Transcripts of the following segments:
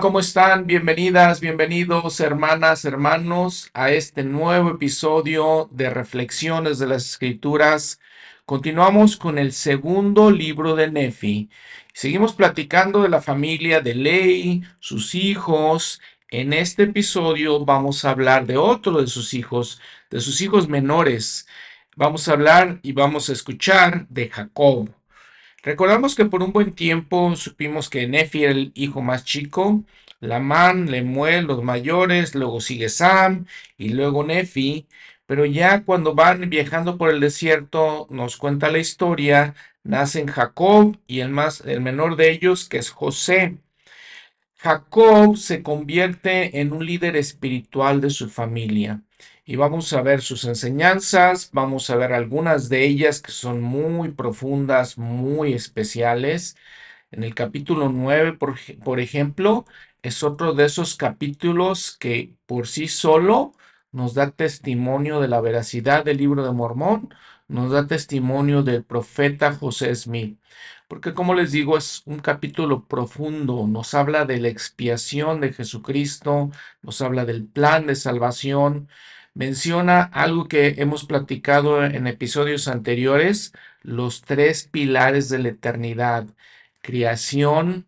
¿cómo están? Bienvenidas, bienvenidos, hermanas, hermanos, a este nuevo episodio de Reflexiones de las Escrituras. Continuamos con el segundo libro de Nefi. Seguimos platicando de la familia de Ley, sus hijos. En este episodio vamos a hablar de otro de sus hijos, de sus hijos menores. Vamos a hablar y vamos a escuchar de Jacob. Recordamos que por un buen tiempo supimos que Nefi era el hijo más chico, Lamán, Lemuel, los mayores, luego sigue Sam y luego Nefi, pero ya cuando van viajando por el desierto, nos cuenta la historia, nacen Jacob y el más el menor de ellos que es José. Jacob se convierte en un líder espiritual de su familia y vamos a ver sus enseñanzas, vamos a ver algunas de ellas que son muy profundas, muy especiales. En el capítulo 9, por, por ejemplo, es otro de esos capítulos que por sí solo nos da testimonio de la veracidad del libro de Mormón, nos da testimonio del profeta José Smith. Porque como les digo, es un capítulo profundo, nos habla de la expiación de Jesucristo, nos habla del plan de salvación, menciona algo que hemos platicado en episodios anteriores, los tres pilares de la eternidad, creación,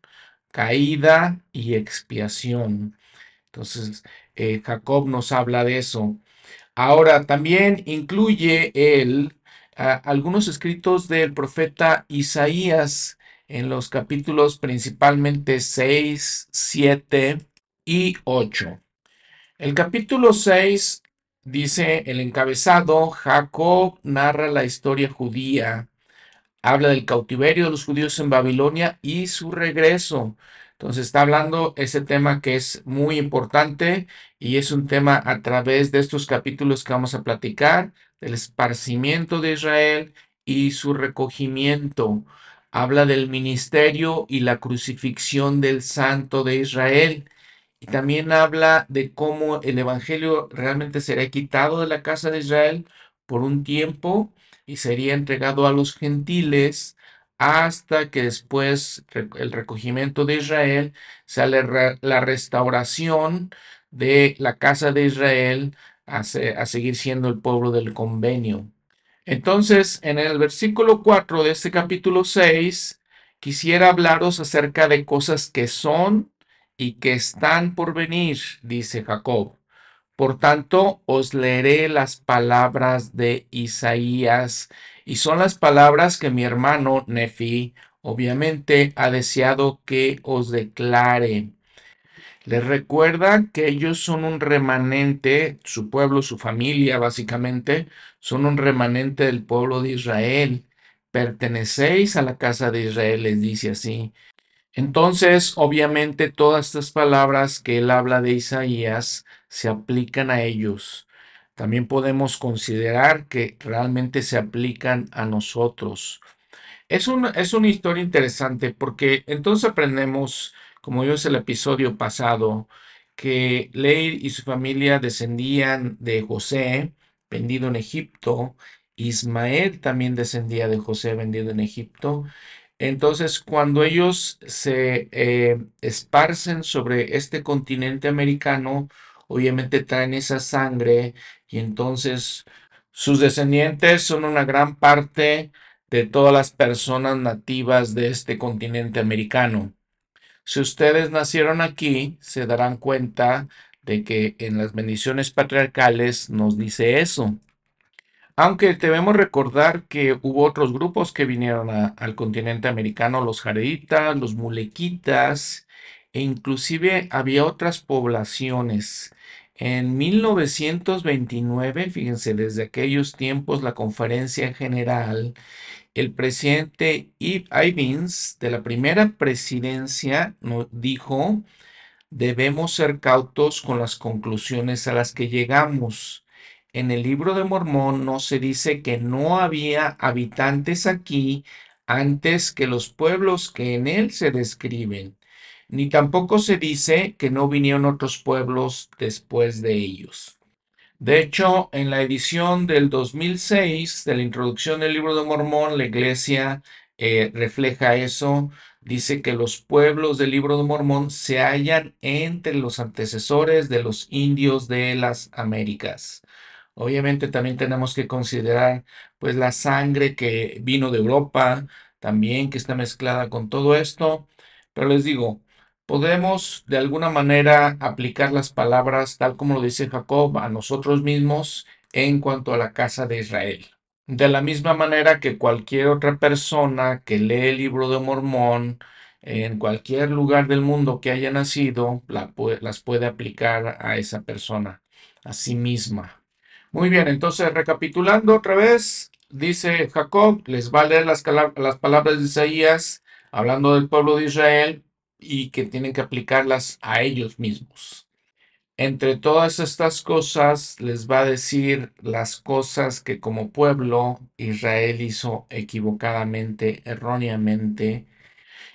caída y expiación. Entonces, eh, Jacob nos habla de eso. Ahora, también incluye él algunos escritos del profeta Isaías en los capítulos principalmente 6, 7 y 8. El capítulo 6 Dice el encabezado, Jacob narra la historia judía, habla del cautiverio de los judíos en Babilonia y su regreso. Entonces está hablando ese tema que es muy importante y es un tema a través de estos capítulos que vamos a platicar, del esparcimiento de Israel y su recogimiento. Habla del ministerio y la crucifixión del santo de Israel y también habla de cómo el Evangelio realmente será quitado de la casa de Israel por un tiempo y sería entregado a los gentiles hasta que después el recogimiento de Israel sea la restauración de la casa de Israel a, seguir siendo el pueblo del convenio. Entonces, en el versículo 4 de este capítulo 6, quisiera hablaros acerca de cosas que son y que están por venir, dice Jacob. Por tanto, os leeré las palabras de Isaías, y son las palabras que mi hermano Nefi obviamente ha deseado que os declare. Les recuerda que ellos son un remanente, su pueblo, su familia básicamente, son un remanente del pueblo de Israel. Pertenecéis a la casa de Israel, les dice así. Entonces, obviamente, todas estas palabras que él habla de Isaías se aplican a ellos. También podemos considerar que realmente se aplican a nosotros. Es una, es una historia interesante porque entonces aprendemos, como vimos el episodio pasado, que Leir y su familia descendían de José, vendido en Egipto. Ismael también descendía de José, vendido en Egipto. Entonces, cuando ellos se eh, esparcen sobre este continente americano, obviamente traen esa sangre y entonces sus descendientes son una gran parte de todas las personas nativas de este continente americano. Si ustedes nacieron aquí, se darán cuenta de que en las bendiciones patriarcales nos dice eso. Aunque debemos recordar que hubo otros grupos que vinieron al continente americano, los jareditas, los mulequitas, e inclusive había otras poblaciones. En 1929, fíjense, desde aquellos tiempos, la conferencia general, el presidente Ivins de la primera presidencia nos dijo, debemos ser cautos con las conclusiones a las que llegamos en el libro de Mormón no se dice que no había habitantes aquí antes que los pueblos que en él se describen, ni tampoco se dice que no vinieron otros pueblos después de ellos. De hecho, en la edición del 2006 de la introducción del libro de Mormón, la iglesia eh, refleja eso, dice que los pueblos del libro de Mormón se hallan entre los antecesores de los indios de las Américas. Obviamente también tenemos que considerar pues la sangre que vino de Europa, también que está mezclada con todo esto, pero les digo, podemos de alguna manera aplicar las palabras tal como lo dice Jacob a nosotros mismos en cuanto a la casa de Israel. De la misma manera que cualquier otra persona que lee el libro de Mormón en cualquier lugar del mundo que haya nacido, las puede aplicar a esa persona, a sí misma. Muy bien, entonces recapitulando otra vez, dice Jacob, les va a leer las, las palabras de Isaías hablando del pueblo de Israel y que tienen que aplicarlas a ellos mismos. Entre todas estas cosas les va a decir las cosas que como pueblo Israel hizo equivocadamente, erróneamente,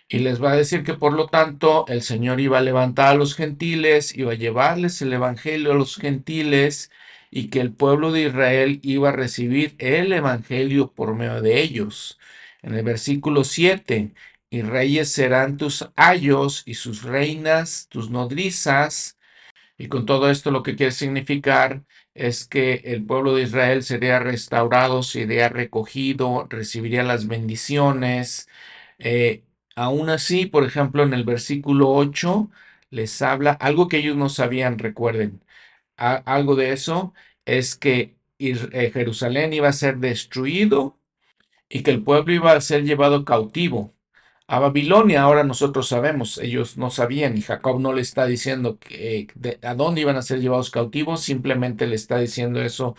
y les va a decir que por lo tanto el Señor iba a levantar a los gentiles, iba a llevarles el Evangelio a los gentiles, y que el pueblo de Israel iba a recibir el Evangelio por medio de ellos. En el versículo 7, y reyes serán tus ayos y sus reinas tus nodrizas. Y con todo esto lo que quiere significar es que el pueblo de Israel sería restaurado, sería recogido, recibiría las bendiciones. Eh, aún así, por ejemplo, en el versículo 8 les habla algo que ellos no sabían, recuerden algo de eso es que eh, Jerusalén iba a ser destruido y que el pueblo iba a ser llevado cautivo a Babilonia. Ahora nosotros sabemos, ellos no sabían y Jacob no le está diciendo que, a dónde iban a ser llevados cautivos, simplemente le está diciendo eso,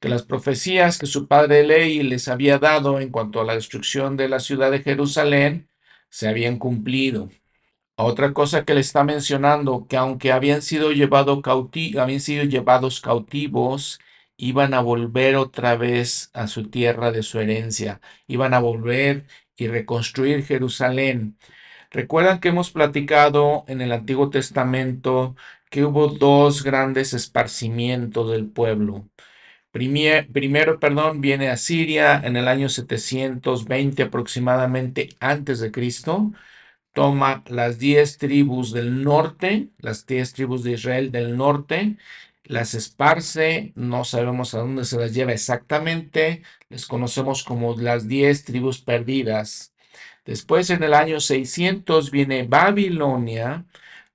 que las profecías que su padre Ley les había dado en cuanto a la destrucción de la ciudad de Jerusalén se habían cumplido. Otra cosa que le está mencionando, que aunque habían sido, habían sido llevados cautivos, iban a volver otra vez a su tierra de su herencia, iban a volver y reconstruir Jerusalén. Recuerdan que hemos platicado en el Antiguo Testamento que hubo dos grandes esparcimientos del pueblo. primero, perdón, viene a Siria en el año 720 aproximadamente antes de Cristo toma las diez tribus del norte, las diez tribus de Israel del norte, las esparce, no sabemos a dónde se las lleva exactamente, les conocemos como las diez tribus perdidas. Después, en el año 600, viene Babilonia,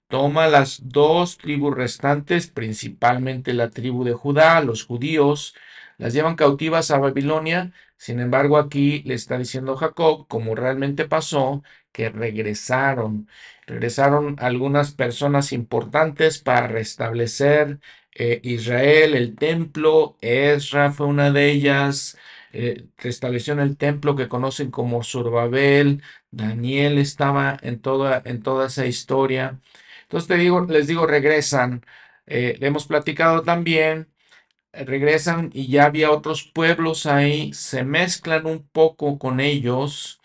toma las dos tribus restantes, principalmente la tribu de Judá, los judíos, las llevan cautivas a Babilonia. Sin embargo, aquí le está diciendo Jacob, como realmente pasó, que regresaron. Regresaron algunas personas importantes para restablecer eh, Israel, el templo. Ezra fue una de ellas. Eh, restableció en el templo que conocen como Surbabel. Daniel estaba en toda, en toda esa historia. Entonces te digo, les digo, regresan. Eh, hemos platicado también regresan y ya había otros pueblos ahí, se mezclan un poco con ellos,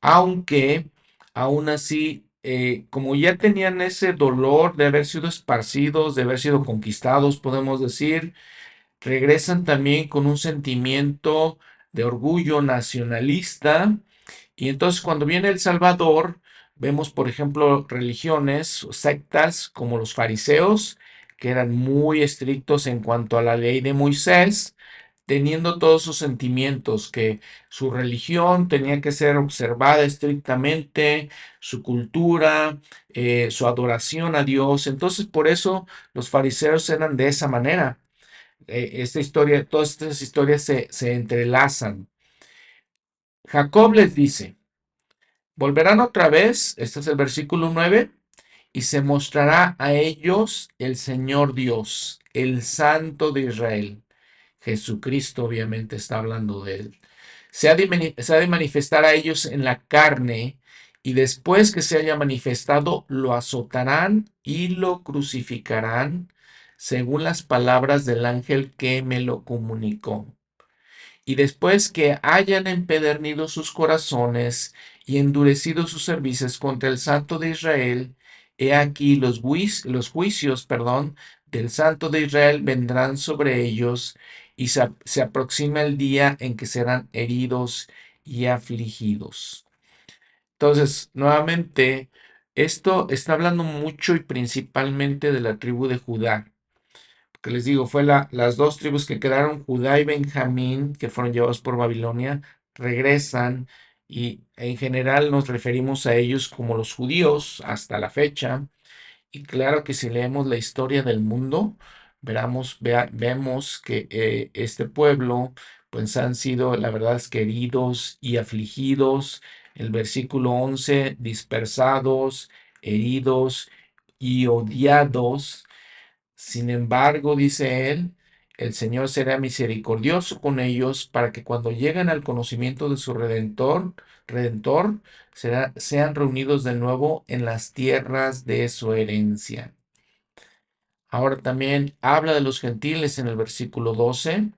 aunque aún así, eh, como ya tenían ese dolor de haber sido esparcidos, de haber sido conquistados, podemos decir, regresan también con un sentimiento de orgullo nacionalista. Y entonces cuando viene el Salvador, vemos, por ejemplo, religiones sectas como los fariseos, que eran muy estrictos en cuanto a la ley de Moisés, teniendo todos sus sentimientos, que su religión tenía que ser observada estrictamente, su cultura, eh, su adoración a Dios. Entonces, por eso los fariseos eran de esa manera. Eh, esta historia, todas estas historias se, se entrelazan. Jacob les dice, volverán otra vez, este es el versículo 9, y se mostrará a ellos el Señor Dios, el Santo de Israel Jesucristo obviamente está hablando de él. Se ha, de, manifestar a ellos en la carne y después que se haya manifestado lo azotarán y lo crucificarán según las palabras del ángel que me lo comunicó. Y después que hayan empedernido sus corazones y endurecido sus servicios contra el Santo de Israel, he aquí los, los juicios, perdón, del Santo de Israel vendrán sobre ellos y se, aproxima el día en que serán heridos y afligidos. Entonces, nuevamente, esto está hablando mucho y principalmente de la tribu de Judá. Que les digo, fue la, las dos tribus que quedaron, Judá y Benjamín, que fueron llevados por Babilonia, regresan y en general nos referimos a ellos como los judíos hasta la fecha. Y claro que si leemos la historia del mundo, veramos, vemos que eh, este pueblo pues han sido, la verdad queridos y afligidos. El versículo 11, dispersados, heridos y odiados. Sin embargo, dice él, el Señor será misericordioso con ellos para que cuando lleguen al conocimiento de su redentor, redentor, sean reunidos de nuevo en las tierras de su herencia. Ahora también habla de los gentiles en el versículo 12.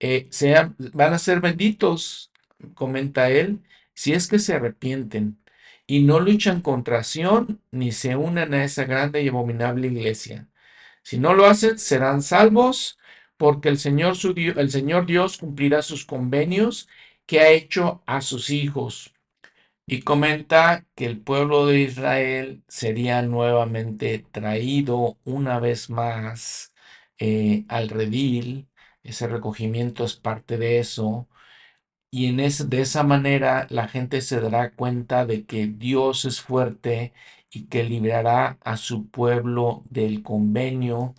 Eh, sean, van a ser benditos, comenta él, si es que se arrepienten y no luchan contra Sion ni se unen a esa grande y abominable iglesia. Si no lo hacen, serán salvos porque el Señor, su el Señor Dios cumplirá sus convenios que ha hecho a sus hijos. Y comenta que el pueblo de Israel sería nuevamente traído una vez más eh, al redil. Ese recogimiento es parte de eso. Y en de esa manera la gente se dará cuenta de que Dios es fuerte y que librará a su pueblo del convenio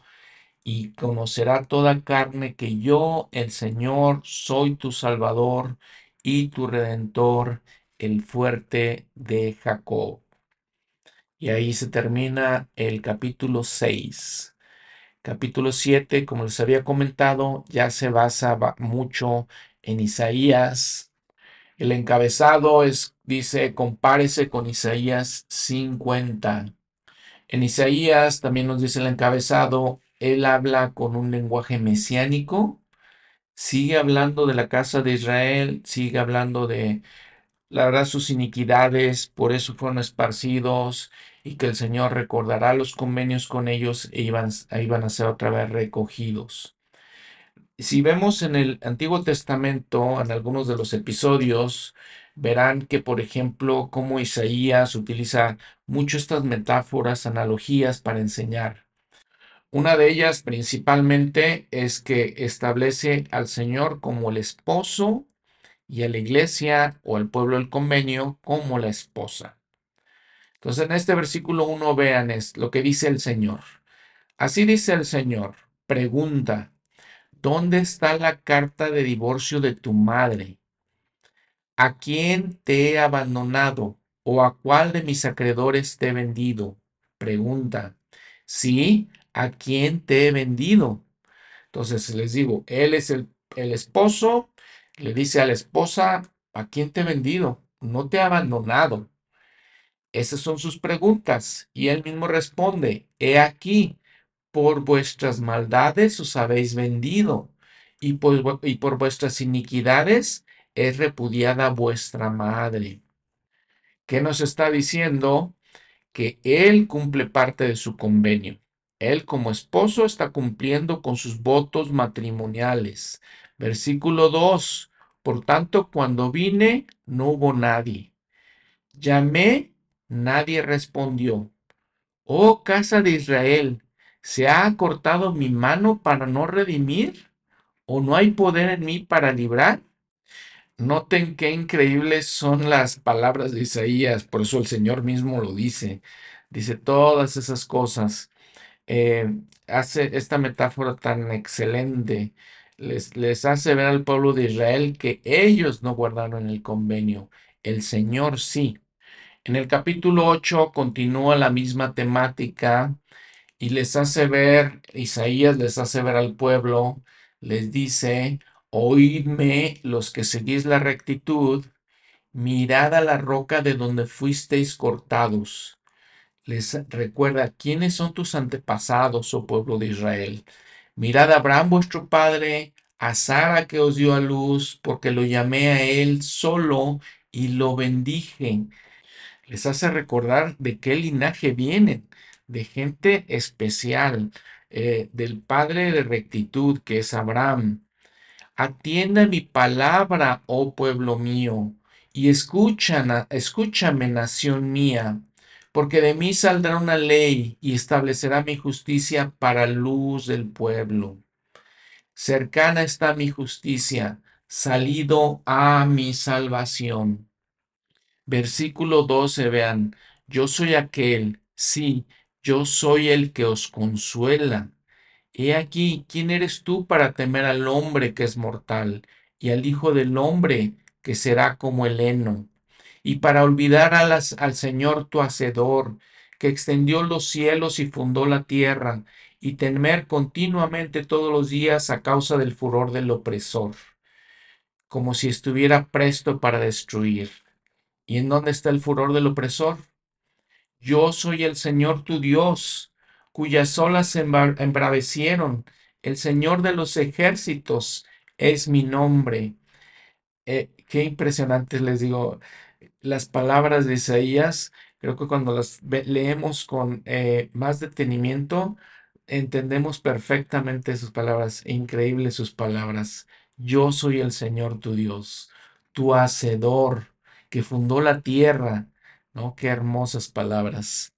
y conocerá toda carne que yo, el Señor, soy tu Salvador y tu Redentor, el fuerte de Jacob. Y ahí se termina el capítulo 6. Capítulo 7, como les había comentado, ya se basa mucho en Isaías. El encabezado es, dice, compárese con Isaías 50. En Isaías también nos dice el encabezado, él habla con un lenguaje mesiánico, sigue hablando de la casa de Israel, sigue hablando de, la sus iniquidades, por eso fueron esparcidos y que el Señor recordará los convenios con ellos e iban, iban a ser otra vez recogidos. Si vemos en el Antiguo Testamento, en algunos de los episodios, verán que, por ejemplo, como Isaías utiliza mucho estas metáforas, analogías para enseñar. Una de ellas principalmente es que establece al Señor como el esposo y a la iglesia o al pueblo del convenio como la esposa. Entonces en este versículo 1 vean es lo que dice el Señor. Así dice el Señor, pregunta, ¿dónde está la carta de divorcio de tu madre? ¿A quién te he abandonado o a cuál de mis acreedores te he vendido? Pregunta. Sí, ¿a quién te he vendido? Entonces les digo, él es el, el esposo, le dice a la esposa, ¿a quién te he vendido? No te he abandonado. Esas son sus preguntas. Y él mismo responde, he aquí, por vuestras maldades os habéis vendido, y por, y por vuestras iniquidades es repudiada vuestra madre. ¿Qué nos está diciendo? Que él cumple parte de su convenio. Él como esposo está cumpliendo con sus votos matrimoniales. Versículo 2. Por tanto, cuando vine, no hubo nadie. Llamé, nadie respondió. Oh casa de Israel, ¿se ha acortado mi mano para no redimir? ¿O no hay poder en mí para librar? Noten qué increíbles son las palabras de Isaías, por eso el Señor mismo lo dice. Dice todas esas cosas. Eh, hace esta metáfora tan excelente. Les, les hace ver al pueblo de Israel que ellos no guardaron el convenio, el Señor sí. En el capítulo 8 continúa la misma temática y les hace ver, Isaías les hace ver al pueblo, les dice, oídme los que seguís la rectitud, mirad a la roca de donde fuisteis cortados les recuerda quiénes son tus antepasados, oh pueblo de Israel. Mirad a Abraham vuestro padre, a Sara que os dio a luz, porque lo llamé a él solo y lo bendije. Les hace recordar de qué linaje vienen, de gente especial, eh, del padre de rectitud que es Abraham. Atienda mi palabra, oh pueblo mío, Y escuchan, escúchame, nación mía, porque de mí saldrá una ley y establecerá mi justicia para luz del pueblo. Cercana está mi justicia, salido a mi salvación. Versículo 12, vean, yo soy aquel, sí, yo soy el que os consuela. He aquí, ¿quién eres tú para temer al hombre que es mortal y al Hijo del hombre que será como el heno? Y para olvidar al Señor tu Hacedor, que extendió los cielos y fundó la tierra, y temer continuamente todos los días a causa del furor del opresor, como si estuviera presto para destruir. ¿Y en dónde está el furor del opresor? Yo soy el Señor tu Dios, cuyas olas se embravecieron. El Señor de los ejércitos es mi nombre. Eh, qué impresionantes les digo las palabras de Isaías. Creo que cuando las leemos con eh, más detenimiento, entendemos perfectamente sus palabras. Increíbles sus palabras. Yo soy el Señor tu Dios, tu hacedor, que fundó la tierra. ¿No? Qué hermosas palabras.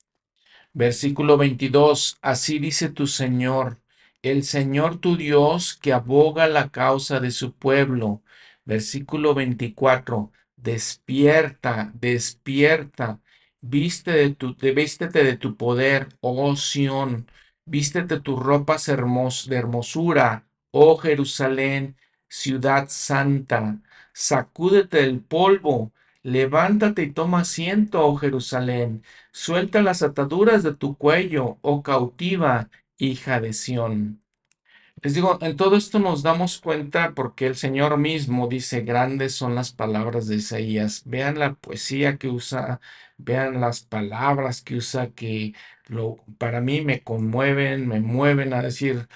Versículo 22, así dice tu Señor, el Señor tu Dios que aboga la causa de su pueblo. Versículo 24, despierta, despierta, viste de tu, vístete de tu poder, oh Sión, vístete tus ropas de hermosura, oh Jerusalén, ciudad santa, sacúdete del polvo, Levántate y toma asiento, oh Jerusalén, suelta las ataduras de tu cuello, oh cautiva, hija de Sión. Les digo, en todo esto nos damos cuenta porque el Señor mismo dice, grandes son las palabras de Isaías. Vean la poesía que usa, vean las palabras que usa que lo, para mí me conmueven, me mueven a decir,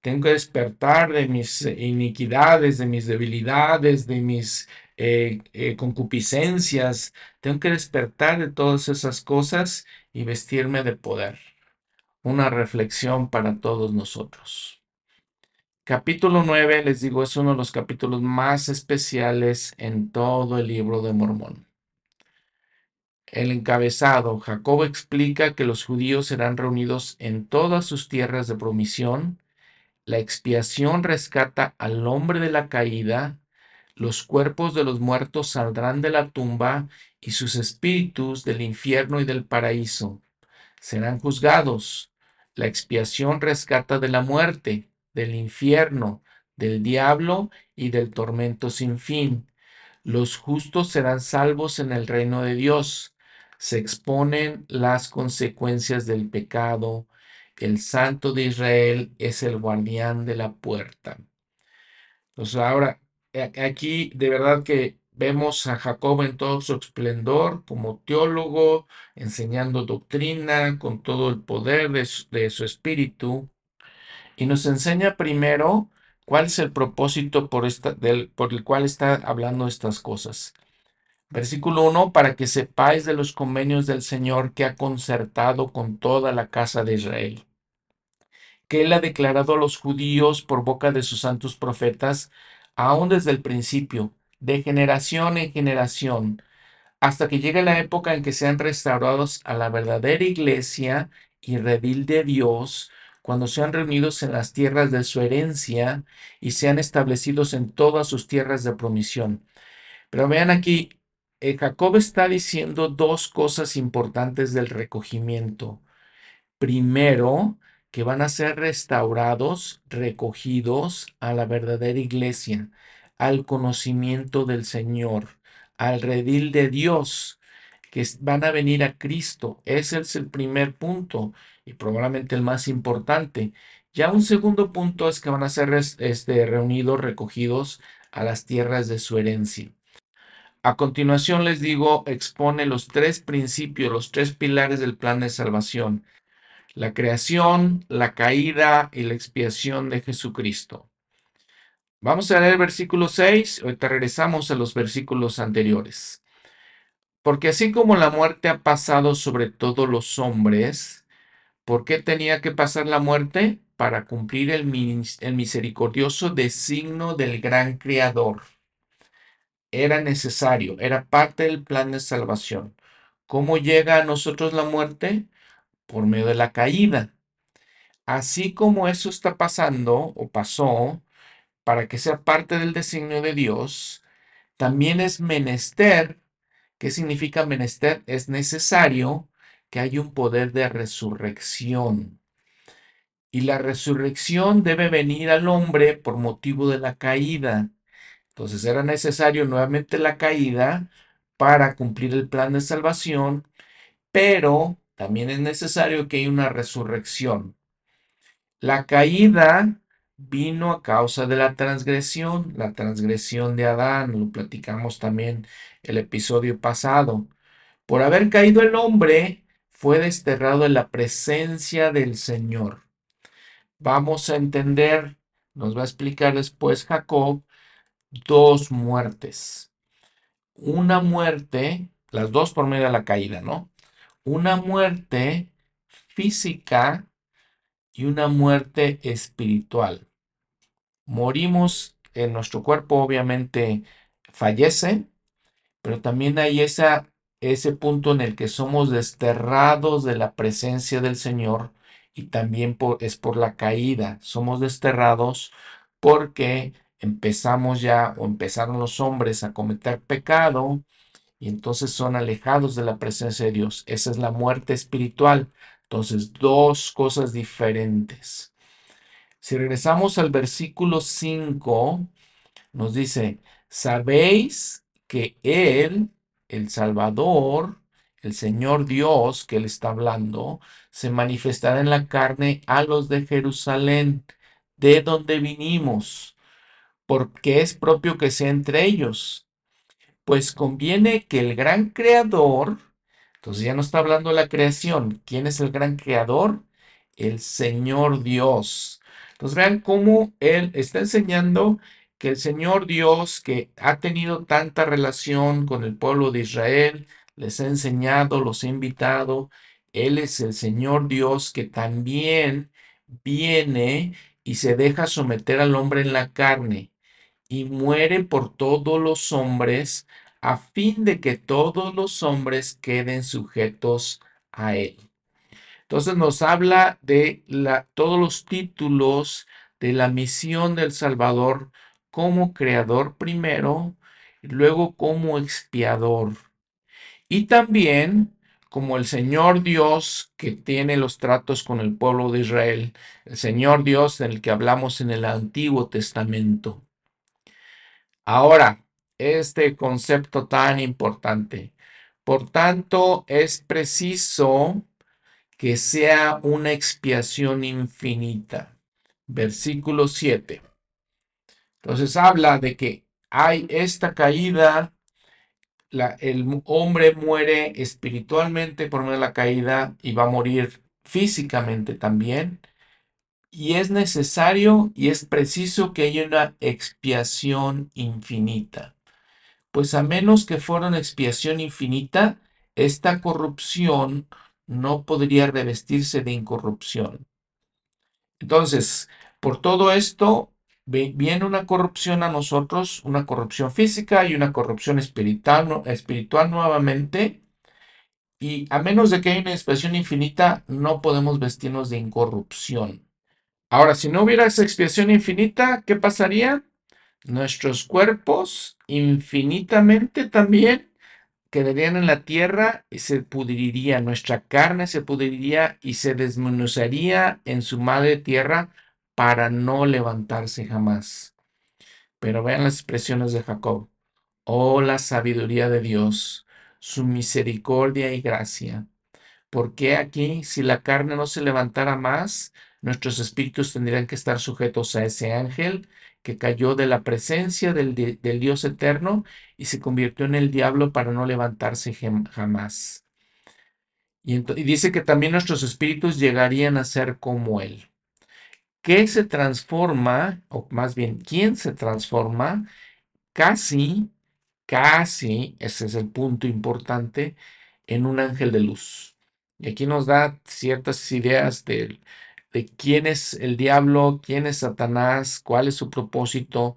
tengo que despertar de mis iniquidades, de mis debilidades, de mis eh, eh, concupiscencias. Tengo que despertar de todas esas cosas y vestirme de poder. Una reflexión para todos nosotros. Capítulo 9, les digo, es uno de los capítulos más especiales en todo el libro de Mormón. El encabezado, Jacob explica que los judíos serán reunidos en todas sus tierras de promisión. La expiación rescata al hombre de la caída los cuerpos de los muertos saldrán de la tumba y sus espíritus del infierno y del paraíso. Serán juzgados. La expiación rescata de la muerte, del infierno, del diablo y del tormento sin fin. Los justos serán salvos en el reino de Dios. Se exponen las consecuencias del pecado. El Santo de Israel es el guardián de la puerta. Entonces ahora aquí de verdad que vemos a Jacob en todo su esplendor como teólogo, enseñando doctrina con todo el poder de su, espíritu. Y nos enseña primero cuál es el propósito por, del, por el cual está hablando estas cosas. Versículo 1, para que sepáis de los convenios del Señor que ha concertado con toda la casa de Israel que él ha declarado a los judíos por boca de sus santos profetas aún desde el principio, de generación en generación, hasta que llegue la época en que sean restaurados a la verdadera iglesia y redil de Dios, cuando sean reunidos en las tierras de su herencia y sean establecidos en todas sus tierras de promisión. Pero vean aquí, eh, Jacob está diciendo dos cosas importantes del recogimiento. Primero, que van a ser restaurados, recogidos a la verdadera iglesia, al conocimiento del Señor, al redil de Dios, que van a venir a Cristo. Ese es el primer punto y probablemente el más importante. Ya un segundo punto es que van a ser este, reunidos, recogidos a las tierras de su herencia. A continuación les digo, expone los tres principios, los tres pilares del plan de salvación la creación, la caída y la expiación de Jesucristo. Vamos a leer el versículo 6, ahorita regresamos a los versículos anteriores. Porque así como la muerte ha pasado sobre todos los hombres, ¿por qué tenía que pasar la muerte? Para cumplir el, misericordioso designio del gran Creador. era necesario, era parte del plan de salvación. ¿Cómo llega a nosotros la muerte? Por medio de la caída. Así como eso está pasando o pasó para que sea parte del designio de Dios, también es menester. ¿Qué significa menester? Es necesario que haya un poder de resurrección. Y la resurrección debe venir al hombre por motivo de la caída. Entonces era necesario nuevamente la caída para cumplir el plan de salvación, pero también es necesario que haya una resurrección. La caída vino a causa de la transgresión, la transgresión de Adán, lo platicamos también el episodio pasado. Por haber caído el hombre, fue desterrado en la presencia del Señor. Vamos a entender, nos va a explicar después Jacob, dos muertes. Una muerte, las dos por medio de la caída, ¿no? Una muerte física y una muerte espiritual. Morimos en nuestro cuerpo, obviamente fallece, pero también hay esa, ese punto en el que somos desterrados de la presencia del Señor y también es por la caída. Somos desterrados porque empezamos ya o empezaron los hombres a cometer pecado y entonces son alejados de la presencia de Dios. Esa es la muerte espiritual. Entonces, dos cosas diferentes. Si regresamos al versículo 5, nos dice, sabéis que Él, el Salvador, el Señor Dios que Él está hablando, se manifestará en la carne a los de Jerusalén, de donde vinimos porque es propio que sea entre ellos. Pues conviene que el gran creador, entonces ya no está hablando de la creación, ¿quién es el gran creador? El Señor Dios. Entonces vean cómo Él está enseñando que el Señor Dios, que ha tenido tanta relación con el pueblo de Israel, les ha enseñado, los ha invitado, Él es el Señor Dios que también viene y se deja someter al hombre en la carne y muere por todos los hombres, a fin de que todos los hombres queden sujetos a él. Entonces nos habla de la, todos los títulos de la misión del Salvador como creador primero, luego como expiador. Y también como el Señor Dios que tiene los tratos con el pueblo de Israel, el Señor Dios del que hablamos en el Antiguo Testamento. Ahora, este concepto tan importante. Por tanto, es preciso que sea una expiación infinita. Versículo 7. Entonces habla de que hay esta caída, el hombre muere espiritualmente por medio de la caída y va a morir físicamente también. Y es necesario y es preciso que haya una expiación infinita. Pues a menos que fuera una expiación infinita, esta corrupción no podría revestirse de incorrupción. Entonces, por todo esto, viene una corrupción a nosotros, una corrupción física y una corrupción espiritual, espiritual nuevamente. Y a menos de que haya una expiación infinita, no podemos vestirnos de incorrupción. Ahora, si no hubiera esa expiación infinita, ¿qué pasaría? Nuestros cuerpos infinitamente también quedarían en la tierra y se pudriría, nuestra carne se pudriría y se desmenuzaría en su madre tierra para no levantarse jamás. Pero vean las expresiones de Jacob. Oh, la sabiduría de Dios, su misericordia y gracia. ¿Por qué aquí, si la carne no se levantara más, nuestros espíritus tendrían que estar sujetos a ese ángel que cayó de la presencia del, Dios eterno y se convirtió en el diablo para no levantarse jamás. Y dice que también nuestros espíritus llegarían a ser como Él. ¿Qué se transforma, o más bien, quién se transforma? Casi, casi, ese es el punto importante, en un ángel de luz. Y aquí nos da ciertas ideas del de quién es el diablo, quién es Satanás, cuál es su propósito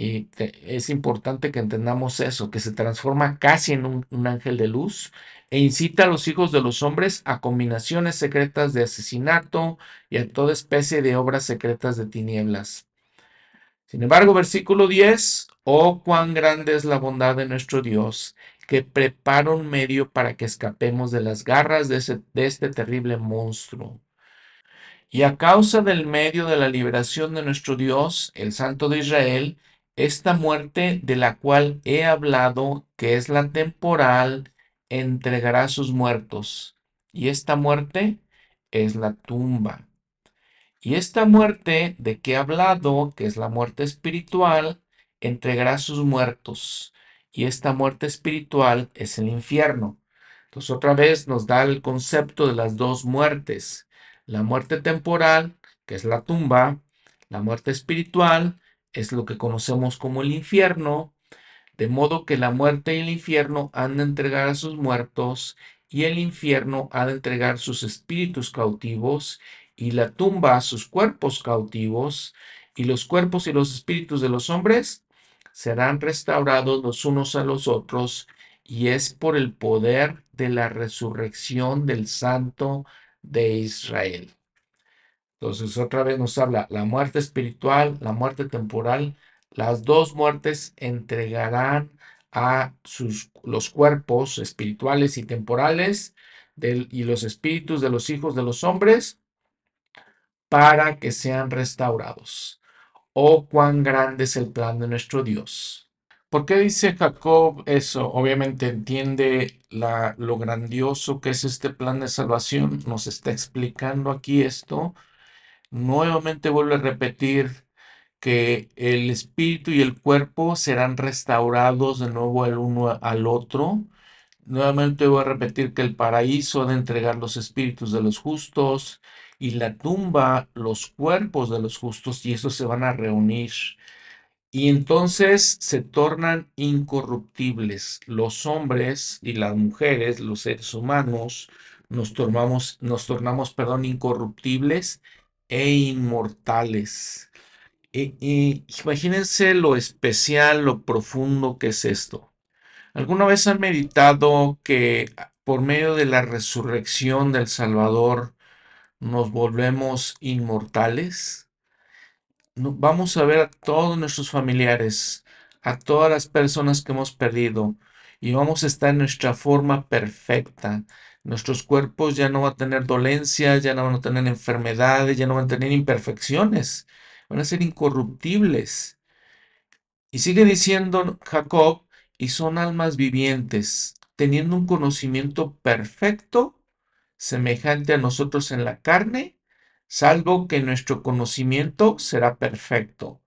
Y es importante que entendamos eso, que se transforma casi en un, ángel de luz e incita a los hijos de los hombres a combinaciones secretas de asesinato y a toda especie de obras secretas de tinieblas. Sin embargo, versículo 10, oh cuán grande es la bondad de nuestro Dios, que prepara un medio para que escapemos de las garras de este terrible monstruo. Y a causa del medio de la liberación de nuestro Dios, el Santo de Israel, esta muerte de la cual he hablado, que es la temporal, entregará sus muertos. Y esta muerte es la tumba. Y esta muerte de que he hablado, que es la muerte espiritual, entregará sus muertos. Y esta muerte espiritual es el infierno. Entonces otra vez nos da el concepto de las dos muertes. La muerte temporal, que es la tumba. La muerte espiritual es lo que conocemos como el infierno. De modo que la muerte y el infierno han de entregar a sus muertos, y el infierno ha de entregar sus espíritus cautivos, y la tumba a sus cuerpos cautivos, y los cuerpos y los espíritus de los hombres serán restaurados los unos a los otros, y es por el poder de la resurrección del Santo de Israel. Entonces, otra vez nos habla la muerte espiritual, la muerte temporal. Las dos muertes entregarán a sus, los cuerpos espirituales y temporales y los espíritus de los hijos de los hombres para que sean restaurados. Oh, cuán grande es el plan de nuestro Dios. ¿Por qué dice Jacob eso? Obviamente entiende la, lo grandioso que es este plan de salvación. Nos está explicando aquí esto Nuevamente vuelve a repetir que el espíritu y el cuerpo serán restaurados de nuevo el uno al otro. Nuevamente voy a repetir que el paraíso de entregar los espíritus de los justos y la tumba los cuerpos de los justos y esos se van a reunir. Y entonces se tornan incorruptibles. Los hombres y las mujeres, los seres humanos, nos tornamos, nos tornamos, perdón, incorruptibles e inmortales. Y, y imagínense lo especial, lo profundo que es esto. ¿Alguna vez han meditado que por medio de la resurrección del Salvador nos volvemos inmortales? vamos a ver a todos nuestros familiares, a todas las personas que hemos perdido, y vamos a estar en nuestra forma perfecta. Nuestros cuerpos ya no van a tener dolencias, ya no van a tener enfermedades, ya no van a tener imperfecciones, van a ser incorruptibles. Y sigue diciendo Jacob, y son almas vivientes, teniendo un conocimiento perfecto, semejante a nosotros en la carne, salvo que nuestro conocimiento será perfecto.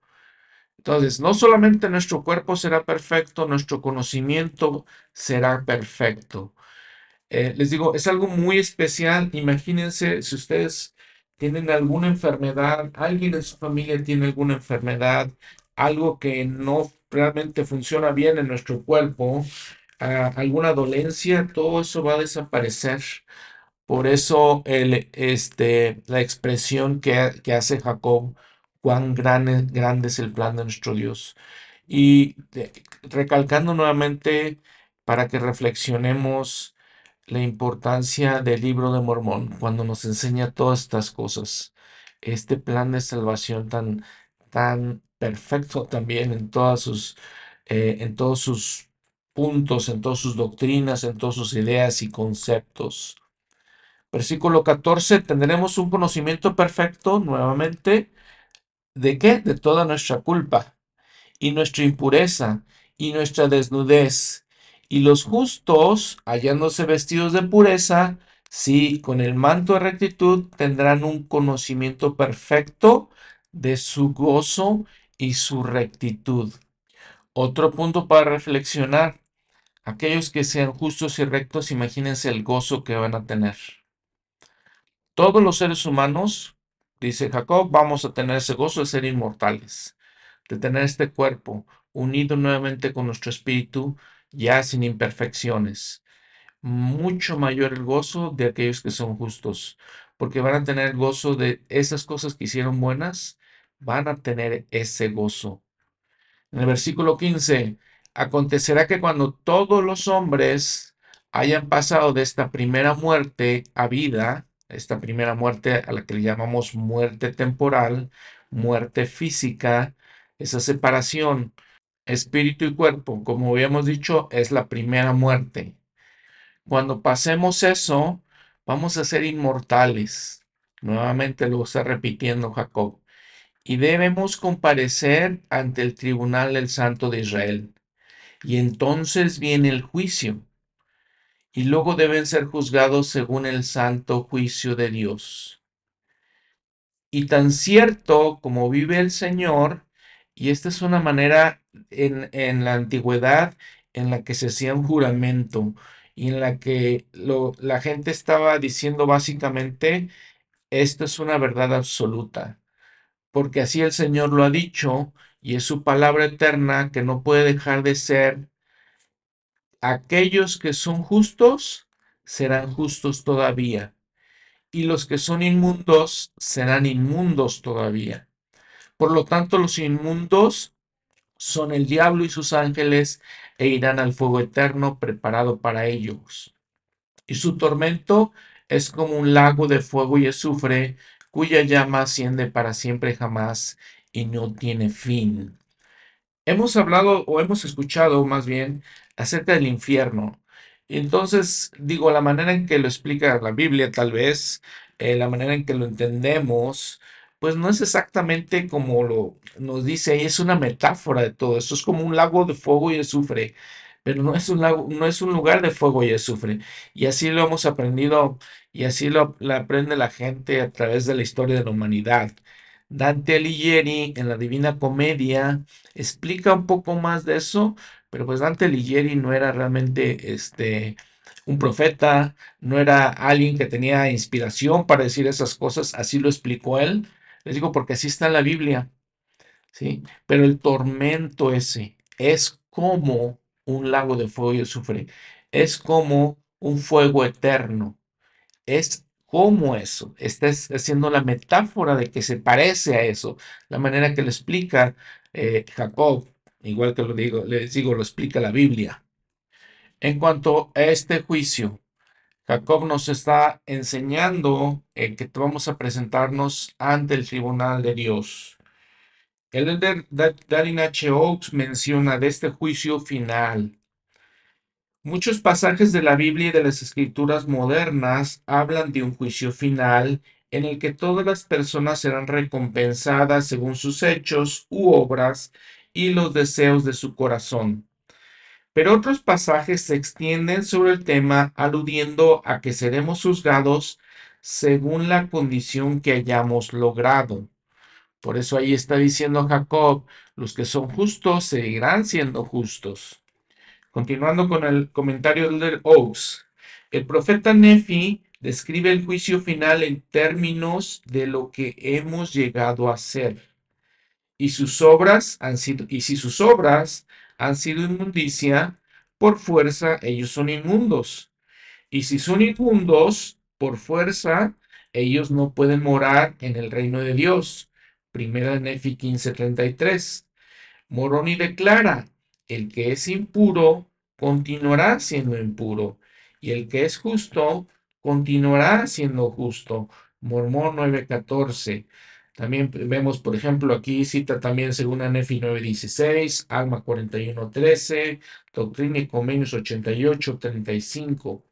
Entonces, no solamente nuestro cuerpo será perfecto, nuestro conocimiento será perfecto. Eh, les digo, es algo muy especial. Imagínense si ustedes tienen alguna enfermedad, alguien en su familia tiene alguna enfermedad, algo que no realmente funciona bien en nuestro cuerpo, ah, alguna dolencia, todo eso va a desaparecer. Por eso el, este, la expresión que, que hace Jacob, cuán grande, es el plan de nuestro Dios. Y de- recalcando nuevamente para que reflexionemos la importancia del libro de Mormón cuando nos enseña todas estas cosas. Este plan de salvación tan, tan perfecto también en todas sus, eh, en todos sus puntos, en todas sus doctrinas, en todas sus ideas y conceptos. Versículo 14, tendremos un conocimiento perfecto nuevamente. ¿De qué? De toda nuestra culpa y nuestra impureza y nuestra desnudez. Y los justos, hallándose vestidos de pureza, sí, con el manto de rectitud, tendrán un conocimiento perfecto de su gozo y su rectitud. Otro punto para reflexionar. Aquellos que sean justos y rectos, imagínense el gozo que van a tener. Todos los seres humanos, dice Jacob, vamos a tener ese gozo de ser inmortales, de tener este cuerpo unido nuevamente con nuestro espíritu, ya sin imperfecciones. Mucho mayor el gozo de aquellos que son justos, porque van a tener gozo de esas cosas que hicieron buenas, van a tener ese gozo. En el versículo 15, acontecerá que cuando todos los hombres hayan pasado de esta primera muerte a vida, esta primera muerte a la que le llamamos muerte temporal, muerte física, esa separación espíritu y cuerpo, como habíamos dicho, es la primera muerte. Cuando pasemos eso, vamos a ser inmortales. Nuevamente lo está repitiendo Jacob. Y debemos comparecer ante el tribunal del Santo de Israel. Y entonces viene el juicio. Y luego deben ser juzgados según el santo juicio de Dios. Y tan cierto como vive el Señor, y esta es una manera en, en la antigüedad en la que se hacía un juramento y en la que lo, la gente estaba diciendo básicamente, esto es una verdad absoluta, porque así el Señor lo ha dicho y es su palabra eterna que no puede dejar de ser. Aquellos que son justos serán justos todavía, y los que son inmundos serán inmundos todavía. Por lo tanto, los inmundos son el diablo y sus ángeles e irán al fuego eterno preparado para ellos. Y su tormento es como un lago de fuego y azufre, cuya llama asciende para siempre jamás y no tiene fin. Hemos hablado o hemos escuchado más bien acerca del infierno. Entonces, digo, la manera en que lo explica la Biblia, tal vez, eh, la manera en que lo entendemos, pues no es exactamente como lo nos dice ahí, es una metáfora de todo esto, es como un lago de fuego y azufre, pero no es un lago, no es un lugar de fuego y azufre. Y así lo hemos aprendido y así lo, aprende la gente a través de la historia de la humanidad. Dante Alighieri en la Divina Comedia explica un poco más de eso, pero pues Dante Alighieri no era realmente este un profeta, no era alguien que tenía inspiración para decir esas cosas, así lo explicó él, les digo porque así está en la Biblia. ¿sí? Pero el tormento ese es como un lago de fuego y azufre. Es como un fuego eterno. Es como eso. Está haciendo la metáfora de que se parece a eso. La manera que lo explica eh, Jacob, igual que lo digo, les digo, lo explica la Biblia. En cuanto a este juicio, Jacob nos está enseñando eh, que vamos a presentarnos ante el tribunal de Dios. El elder Darin H. Oaks menciona de este juicio final. Muchos pasajes de la Biblia y de las escrituras modernas hablan de un juicio final en el que todas las personas serán recompensadas según sus hechos u obras y los deseos de su corazón. Pero otros pasajes se extienden sobre el tema aludiendo a que seremos juzgados según la condición que hayamos logrado. Por eso ahí está diciendo Jacob, los que son justos seguirán siendo justos. Continuando con el comentario del Oaks, el profeta Nefi describe el juicio final en términos de lo que hemos llegado a ser. Y sus obras han sido, y si sus obras han sido inmundicia, por fuerza ellos son inmundos. Y si son inmundos, por fuerza ellos no pueden morar en el reino de Dios. Primera Nefi 15:33. Moroni declara, el que es impuro continuará siendo impuro, y el que es justo continuará siendo justo. Mormón 9:14. También vemos, por ejemplo, aquí cita también según Nefi 9.16, Alma 41.13, Doctrina y Convenios 88.35.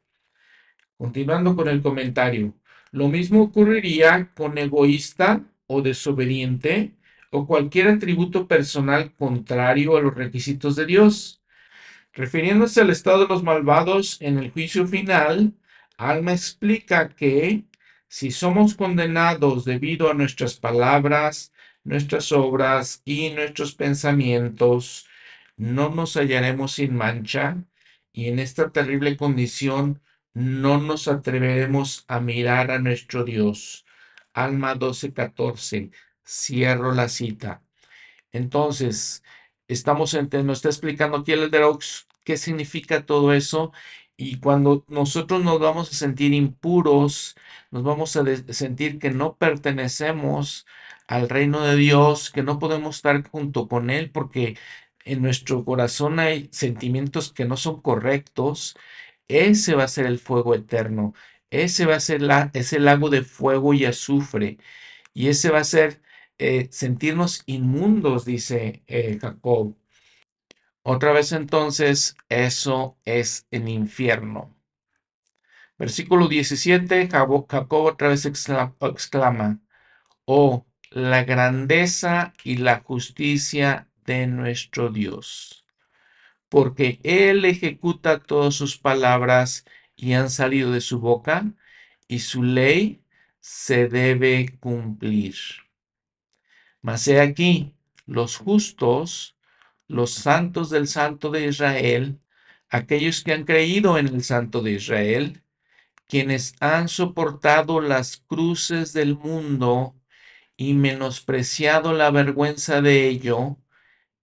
Continuando con el comentario, lo mismo ocurriría con egoísta o desobediente o cualquier atributo personal contrario a los requisitos de Dios. Refiriéndose al estado de los malvados en el juicio final, Alma explica que si somos condenados debido a nuestras palabras, nuestras obras y nuestros pensamientos, no nos hallaremos sin mancha y en esta terrible condición no nos atreveremos a mirar a nuestro Dios. Alma 12:14. Cierro la cita. Entonces, estamos en, nos está explicando aquí el Derox qué significa todo eso y cuando nosotros nos vamos a sentir impuros, nos vamos a sentir que no pertenecemos al reino de Dios, que no podemos estar junto con Él porque en nuestro corazón hay sentimientos que no son correctos, ese va a ser el fuego eterno. Ese va a ser la, ese lago de fuego y azufre. Y ese va a ser eh, sentirnos inmundos, dice eh, Jacob. Otra vez entonces, eso es el infierno. Versículo 17, Jacob otra vez exclama, oh, la grandeza y la justicia de nuestro Dios, porque Él ejecuta todas sus palabras y han salido de su boca, y su ley se debe cumplir. Mas he aquí, los justos, los santos del Santo de Israel, aquellos que han creído en el Santo de Israel, quienes han soportado las cruces del mundo y menospreciado la vergüenza de ello,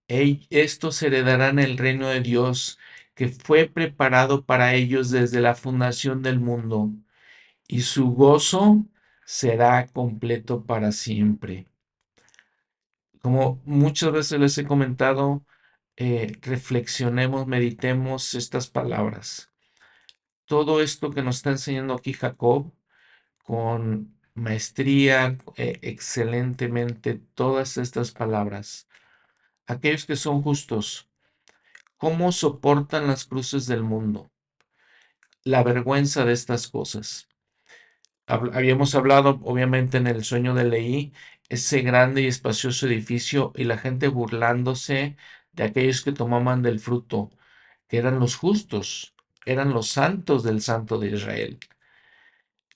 estos heredarán el reino de Dios que fue preparado para ellos desde la fundación del mundo, y su gozo será completo para siempre. Como muchas veces les he comentado, eh, reflexionemos, meditemos estas palabras. Todo esto que nos está enseñando aquí Jacob, con maestría, eh, excelentemente, todas estas palabras. Aquellos que son justos, ¿cómo soportan las cruces del mundo? La vergüenza de estas cosas. Habíamos hablado, obviamente, en el sueño de Leí, ese grande y espacioso edificio y la gente burlándose de aquellos que tomaban del fruto, que eran los justos, eran los santos del santo de Israel.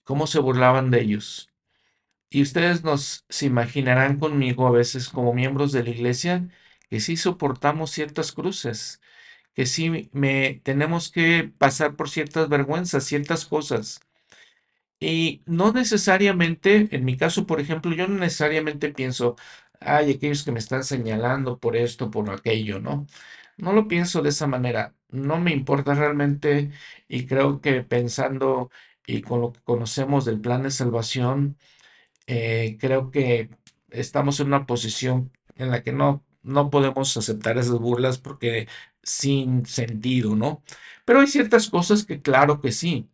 ¿Cómo se burlaban de ellos? Y ustedes nos se imaginarán conmigo a veces como miembros de la iglesia que sí soportamos ciertas cruces, que sí me tenemos que pasar por ciertas vergüenzas, ciertas cosas. Y no necesariamente, en mi caso, por ejemplo, yo no necesariamente pienso, hay aquellos que me están señalando por esto, por aquello, ¿no? No lo pienso de esa manera. No me importa realmente y creo que pensando y con lo que conocemos del plan de salvación, eh, creo que estamos en una posición en la que no, no podemos aceptar esas burlas porque sin sentido, ¿no? Pero hay ciertas cosas que claro que sí.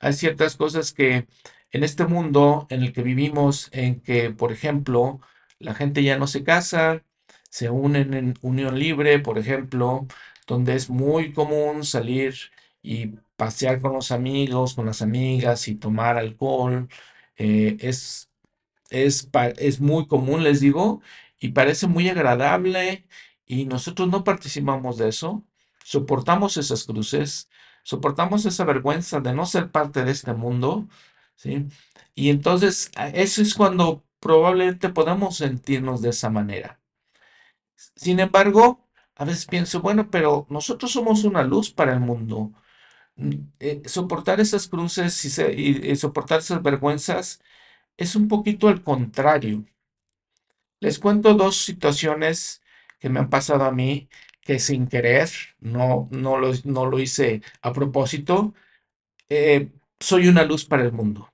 Hay ciertas cosas que en este mundo en el que vivimos, en que, por ejemplo, la gente ya no se casa, se unen en unión libre, por ejemplo, donde es muy común salir y pasear con los amigos, con las amigas y tomar alcohol. Eh, es, es, es muy común, les digo, y parece muy agradable y nosotros no participamos de eso. Soportamos esas cruces, soportamos esa vergüenza de no ser parte de este mundo, ¿sí? Y entonces eso es cuando probablemente podemos sentirnos de esa manera. Sin embargo, a veces pienso, bueno, pero nosotros somos una luz para el mundo. Mm, eh, soportar esas cruces y, y soportar esas vergüenzas es un poquito al contrario. Les cuento dos situaciones que me han pasado a mí que sin querer, no, no, lo, no lo hice a propósito, eh, soy una luz para el mundo.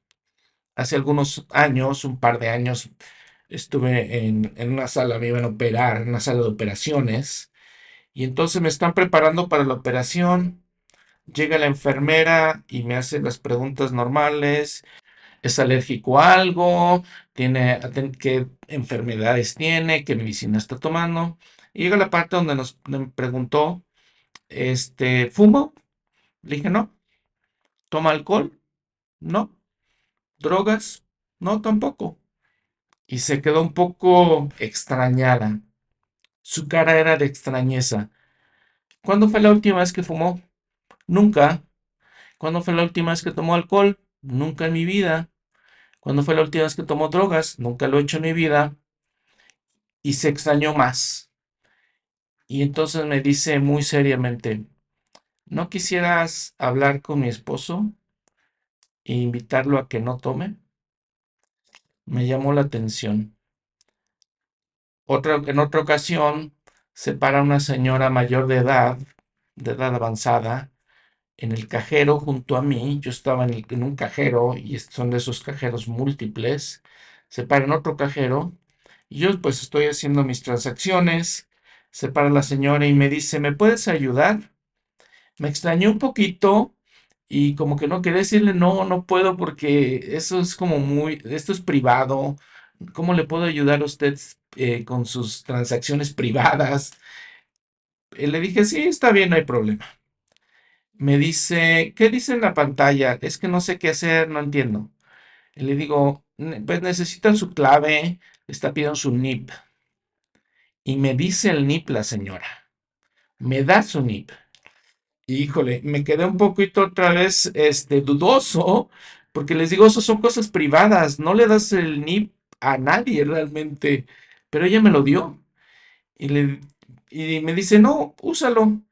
Hace algunos años, un par de años, estuve en, en una sala, me iban a operar, en una sala de operaciones, y entonces me están preparando para la operación. Llega la enfermera y me hace las preguntas normales. ¿Es alérgico a algo? ¿Tiene, ¿Qué enfermedades tiene? ¿Qué medicina está tomando? Y llega la parte donde nos preguntó, este, ¿fumo? Le dije, no. ¿Toma alcohol? No. ¿Drogas? No, tampoco. Y se quedó un poco extrañada. Su cara era de extrañeza. ¿Cuándo fue la última vez que fumó? Nunca. ¿Cuándo fue la última vez que tomó alcohol? Nunca en mi vida. ¿Cuándo fue la última vez que tomó drogas? Nunca lo he hecho en mi vida. Y se extrañó más. Y entonces me dice muy seriamente, ¿no quisieras hablar con mi esposo e invitarlo a que no tome? Me llamó la atención. Otra, en otra ocasión se para una señora mayor de edad, de edad avanzada, en el cajero junto a mí. Yo estaba en, en un cajero y son de esos cajeros múltiples. Se para en otro cajero y yo pues estoy haciendo mis transacciones se para la señora y me dice, ¿me puedes ayudar? Me extrañó un poquito y como que no quería decirle, no, no puedo porque eso es como muy, esto es privado. ¿Cómo le puedo ayudar a usted eh, con sus transacciones privadas? Y le dije, sí, está bien, no hay problema. Me dice, ¿qué dice en la pantalla? Es que no sé qué hacer, no entiendo. Y le digo, pues necesita su clave, está pidiendo su NIP. Y me dice el NIP la señora. Me da su NIP. Híjole, me quedé un poquito otra vez este, dudoso, porque les digo, eso son cosas privadas, no le das el NIP a nadie realmente, pero ella me lo dio. Y, le, y me dice, no, úsalo.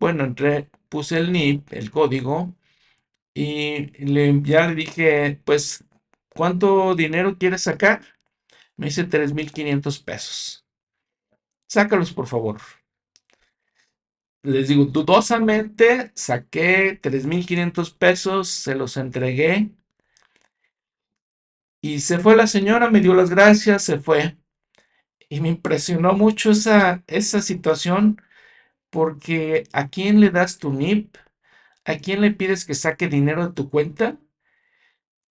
Bueno, entré, puse el NIP, el código, y le, ya le dije, pues, ¿cuánto dinero quieres sacar? Me dice 3.500 pesos. Sácalos, por favor. Les digo, dudosamente saqué 3.500 pesos, se los entregué. Y se fue la señora, me dio las gracias, se fue. Y me impresionó mucho esa, esa situación porque ¿a quién le das tu NIP? ¿A quién le pides que saque dinero de tu cuenta?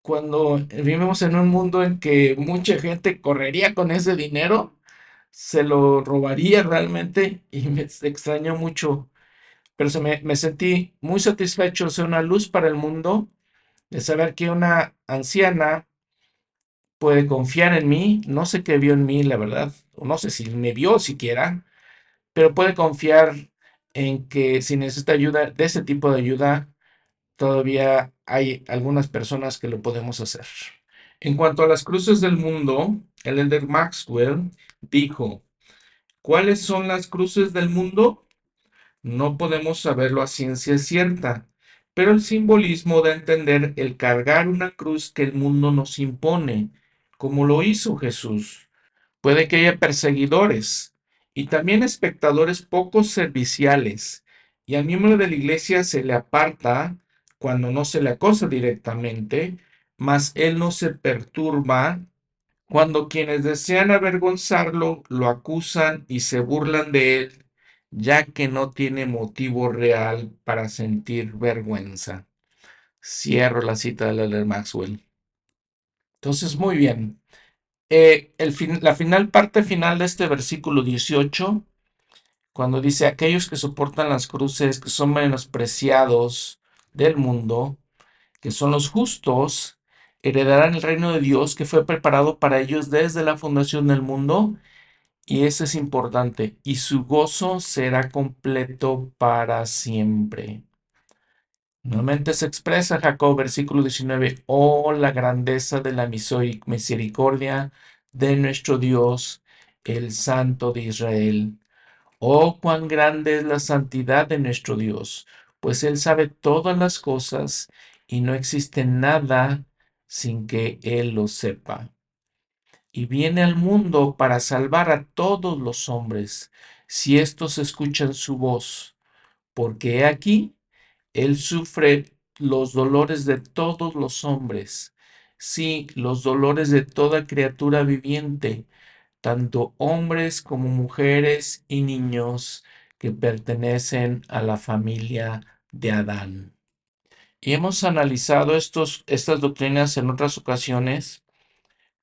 Cuando vivimos en un mundo en que mucha gente correría con ese dinero, se lo robaría realmente y me extrañó mucho. Pero se me, me sentí muy satisfecho ser una luz para el mundo, de saber que una anciana puede confiar en mí, no sé qué vio en mí, la verdad, o no sé si me vio siquiera, pero puede confiar en que si necesita ayuda, de ese tipo de ayuda, todavía hay algunas personas que lo podemos hacer. En cuanto a las cruces del mundo, el elder Maxwell dijo, ¿cuáles son las cruces del mundo? No podemos saberlo a ciencia cierta, pero el simbolismo da entender el cargar una cruz que el mundo nos impone, como lo hizo Jesús. Puede que haya perseguidores y también espectadores poco serviciales, y al miembro de la iglesia se le aparta cuando no se le acosa directamente, mas él no se perturba cuando quienes desean avergonzarlo lo acusan y se burlan de él, ya que no tiene motivo real para sentir vergüenza. Cierro la cita de Leonard Maxwell. Entonces, muy bien. Eh, la final parte final de este versículo 18, cuando dice, aquellos que soportan las cruces, que son menospreciados del mundo, que son los justos, heredarán el reino de Dios que fue preparado para ellos desde la fundación del mundo. Y eso es importante. Y su gozo será completo para siempre. Nuevamente se expresa Jacob, versículo 19, oh la grandeza de la misericordia de nuestro Dios, el Santo de Israel. Oh, cuán grande es la santidad de nuestro Dios, pues Él sabe todas las cosas y no existe nada sin que Él lo sepa. Y viene al mundo para salvar a todos los hombres, si éstos escuchan su voz, porque he aquí, él sufre los dolores de todos los hombres, sí, los dolores de toda criatura viviente, tanto hombres como mujeres y niños que pertenecen a la familia de Adán. Y hemos analizado estos, estas doctrinas en otras ocasiones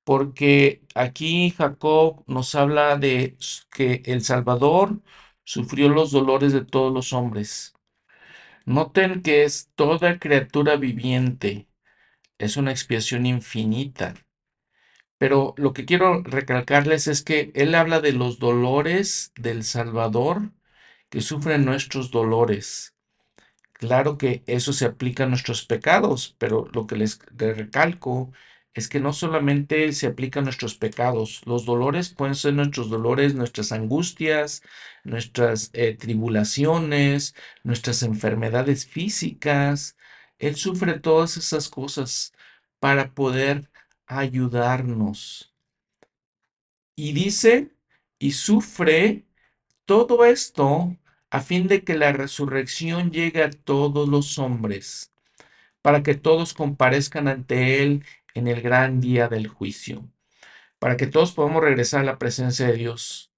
porque aquí Jacob nos habla de que el Salvador sufrió los dolores de todos los hombres. Noten que es toda criatura viviente. Es una expiación infinita. Pero lo que quiero recalcarles es que Él habla de los dolores del Salvador que sufren nuestros dolores. Claro que eso se aplica a nuestros pecados, pero lo que les recalco es que no solamente se aplican nuestros pecados, los dolores pueden ser nuestros dolores, nuestras angustias, nuestras eh, tribulaciones, nuestras enfermedades físicas. Él sufre todas esas cosas para poder ayudarnos. Y dice, y sufre todo esto a fin de que la resurrección llegue a todos los hombres, para que todos comparezcan ante Él en el gran día del juicio, para que todos podamos regresar a la presencia de Dios.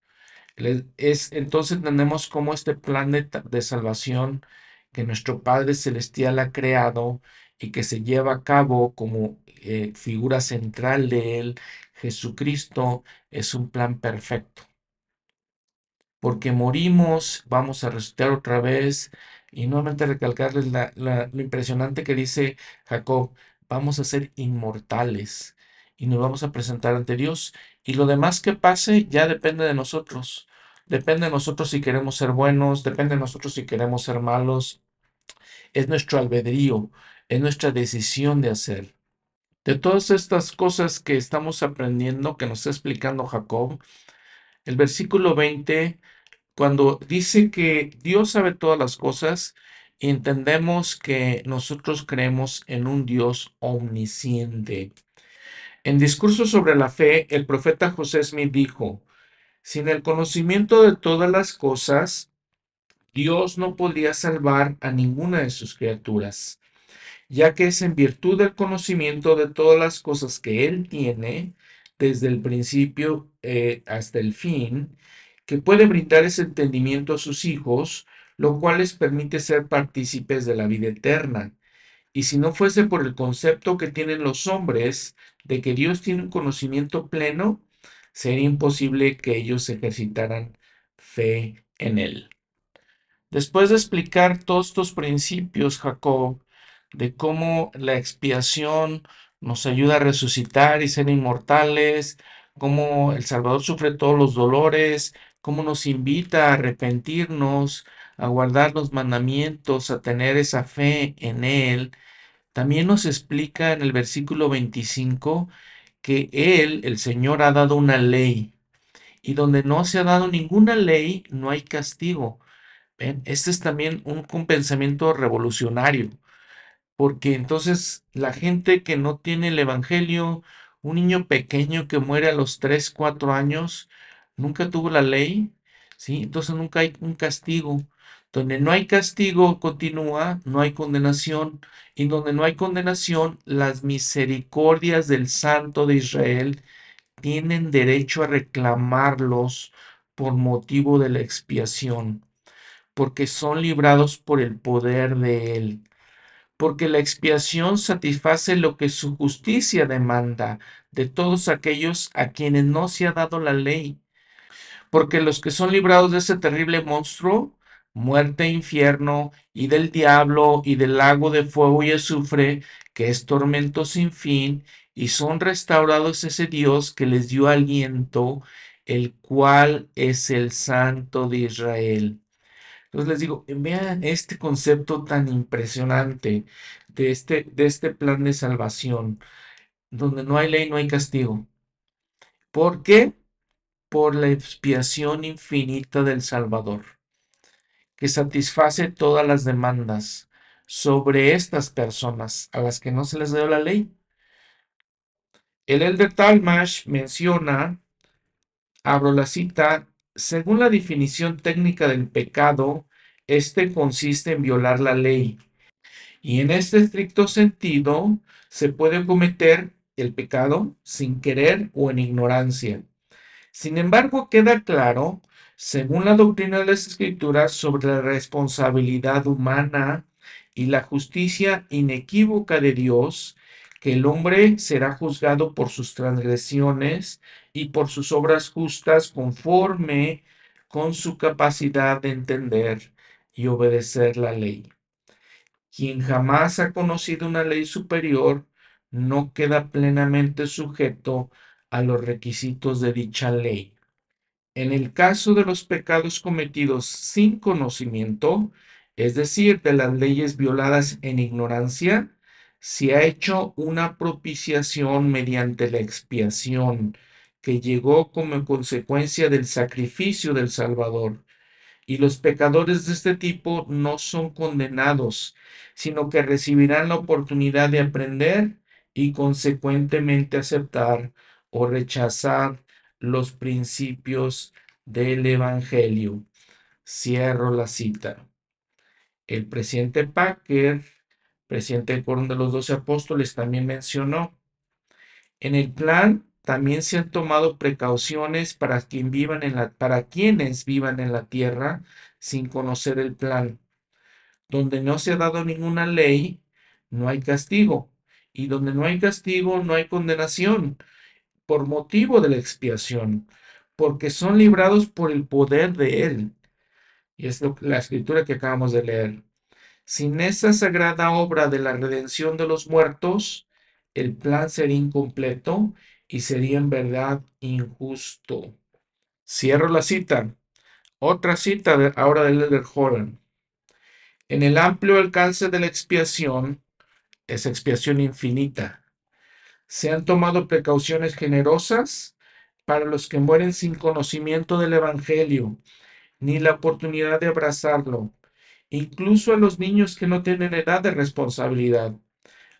Es, entonces entendemos cómo este plan de, salvación que nuestro Padre Celestial ha creado y que se lleva a cabo como eh, figura central de él, Jesucristo, es un plan perfecto. Porque morimos, vamos a resucitar otra vez. Y nuevamente recalcarles lo impresionante que dice Jacob, vamos a ser inmortales y nos vamos a presentar ante Dios. Y lo demás que pase ya depende de nosotros. Depende de nosotros si queremos ser buenos, depende de nosotros si queremos ser malos. Es nuestro albedrío, es nuestra decisión de hacer. De todas estas cosas que estamos aprendiendo, que nos está explicando Jacob, el versículo 20, cuando dice que Dios sabe todas las cosas, entendemos que nosotros creemos en un Dios omnisciente. En discurso sobre la fe, el profeta José Smith dijo, sin el conocimiento de todas las cosas, Dios no podría salvar a ninguna de sus criaturas, ya que es en virtud del conocimiento de todas las cosas que Él tiene, desde el principio eh, hasta el fin, que puede brindar ese entendimiento a sus hijos, lo cual les permite ser partícipes de la vida eterna. Y si no fuese por el concepto que tienen los hombres de que Dios tiene un conocimiento pleno, sería imposible que ellos ejercitaran fe en Él. Después de explicar todos estos principios, Jacob, de cómo la expiación nos ayuda a resucitar y ser inmortales, cómo el Salvador sufre todos los dolores, cómo nos invita a arrepentirnos, a guardar los mandamientos, a tener esa fe en Él, también nos explica en el versículo 25 que Él, el Señor, ha dado una ley. Y donde no se ha dado ninguna ley, no hay castigo. Este es también un, pensamiento revolucionario, porque entonces la gente que no tiene el Evangelio, un niño pequeño que muere a los 3, 4 años, nunca tuvo la ley, ¿sí? Entonces nunca hay un castigo. Donde no hay castigo, continúa, no hay condenación. Y donde no hay condenación, las misericordias del Santo de Israel tienen derecho a reclamarlos por motivo de la expiación, porque son librados por el poder de Él. Porque la expiación satisface lo que su justicia demanda de todos aquellos a quienes no se ha dado la ley. Porque los que son librados de ese terrible monstruo muerte infierno, y del diablo, y del lago de fuego y azufre, que es tormento sin fin, y son restaurados ese Dios que les dio aliento, el cual es el Santo de Israel. Entonces les digo, vean este concepto tan impresionante de este, de este plan de salvación, donde no hay ley, no hay castigo. ¿Por qué? Por la expiación infinita del Salvador que satisface todas las demandas sobre estas personas a las que no se les dio la ley. El Elder Talmash menciona, abro la cita, según la definición técnica del pecado, este consiste en violar la ley. Y en este estricto sentido, se puede cometer el pecado sin querer o en ignorancia. Sin embargo, queda claro según la doctrina de las escrituras sobre la responsabilidad humana y la justicia inequívoca de Dios, que el hombre será juzgado por sus transgresiones y por sus obras justas conforme con su capacidad de entender y obedecer la ley. Quien jamás ha conocido una ley superior no queda plenamente sujeto a los requisitos de dicha ley. En el caso de los pecados cometidos sin conocimiento, es decir, de las leyes violadas en ignorancia, se ha hecho una propiciación mediante la expiación que llegó como consecuencia del sacrificio del Salvador. Y los pecadores de este tipo no son condenados, sino que recibirán la oportunidad de aprender y consecuentemente aceptar o rechazar los principios del Evangelio. Cierro la cita. El presidente Packer, presidente del Quórum de los Doce Apóstoles, también mencionó, en el plan también se han tomado precauciones para, quien vivan en la, para quienes vivan en la tierra sin conocer el plan. Donde no se ha dado ninguna ley, no hay castigo. Y donde no hay castigo, no hay condenación por motivo de la expiación, porque son librados por el poder de Él. Y es la escritura que acabamos de leer. Sin esa sagrada obra de la redención de los muertos, el plan sería incompleto y sería en verdad injusto. Cierro la cita. Otra cita de, ahora del Elder Jordan. En el amplio alcance de la expiación, es expiación infinita. Se han tomado precauciones generosas para los que mueren sin conocimiento del Evangelio, ni la oportunidad de abrazarlo, incluso a los niños que no tienen edad de responsabilidad,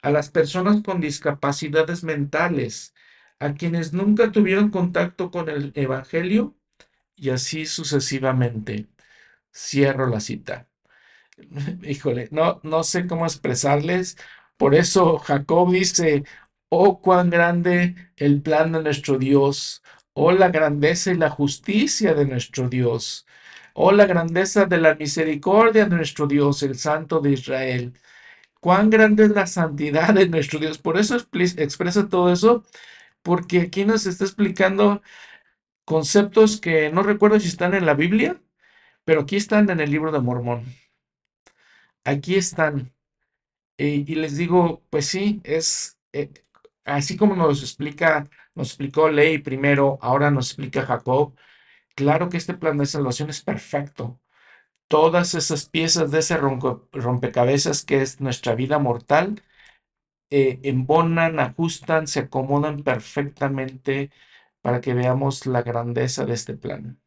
a las personas con discapacidades mentales, a quienes nunca tuvieron contacto con el Evangelio y así sucesivamente. Cierro la cita. Híjole, no, no sé cómo expresarles. Por eso Jacob dice, oh cuán grande el plan de nuestro Dios, oh la grandeza y la justicia de nuestro Dios, oh la grandeza de la misericordia de nuestro Dios, el Santo de Israel. Cuán grande es la santidad de nuestro Dios. Por eso expresa todo eso porque aquí nos está explicando conceptos que no recuerdo si están en la Biblia, pero aquí están en el libro de Mormón. Aquí están. y les digo, pues sí, es eh, así como nos explica, nos explicó Ley primero, ahora nos explica Jacob. Claro que este plan de salvación es perfecto. Todas esas piezas de ese rompecabezas que es nuestra vida mortal eh, embonan, ajustan, se acomodan perfectamente para que veamos la grandeza de este plan.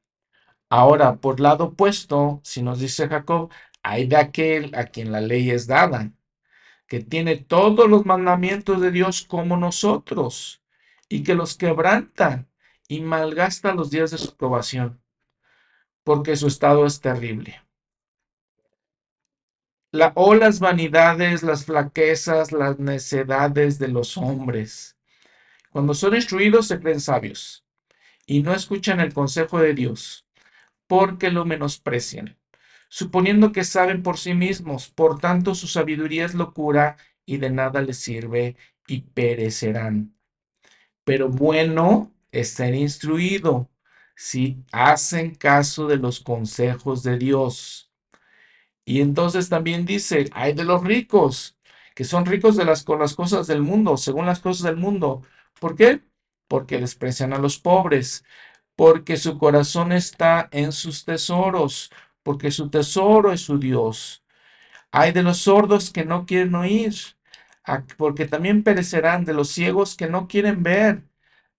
Ahora, por lado opuesto, si nos dice Jacob, hay de aquel a quien la ley es dada, que tiene todos los mandamientos de Dios como nosotros, y que los quebranta y malgasta los días de su aprobación, porque su estado es terrible o las vanidades, las flaquezas, las necedades de los hombres. Cuando son instruidos se creen sabios y no escuchan el consejo de Dios, porque lo menosprecian, suponiendo que saben por sí mismos, por tanto su sabiduría es locura y de nada les sirve y perecerán. Pero bueno es ser instruido si hacen caso de los consejos de Dios y entonces también dice, hay de los ricos, que son ricos de las, con las cosas del mundo, según las cosas del mundo. ¿Por qué? Porque desprecian a los pobres, porque su corazón está en sus tesoros, porque su tesoro es su Dios. Hay de los sordos que no quieren oír, porque también perecerán, de los ciegos que no quieren ver,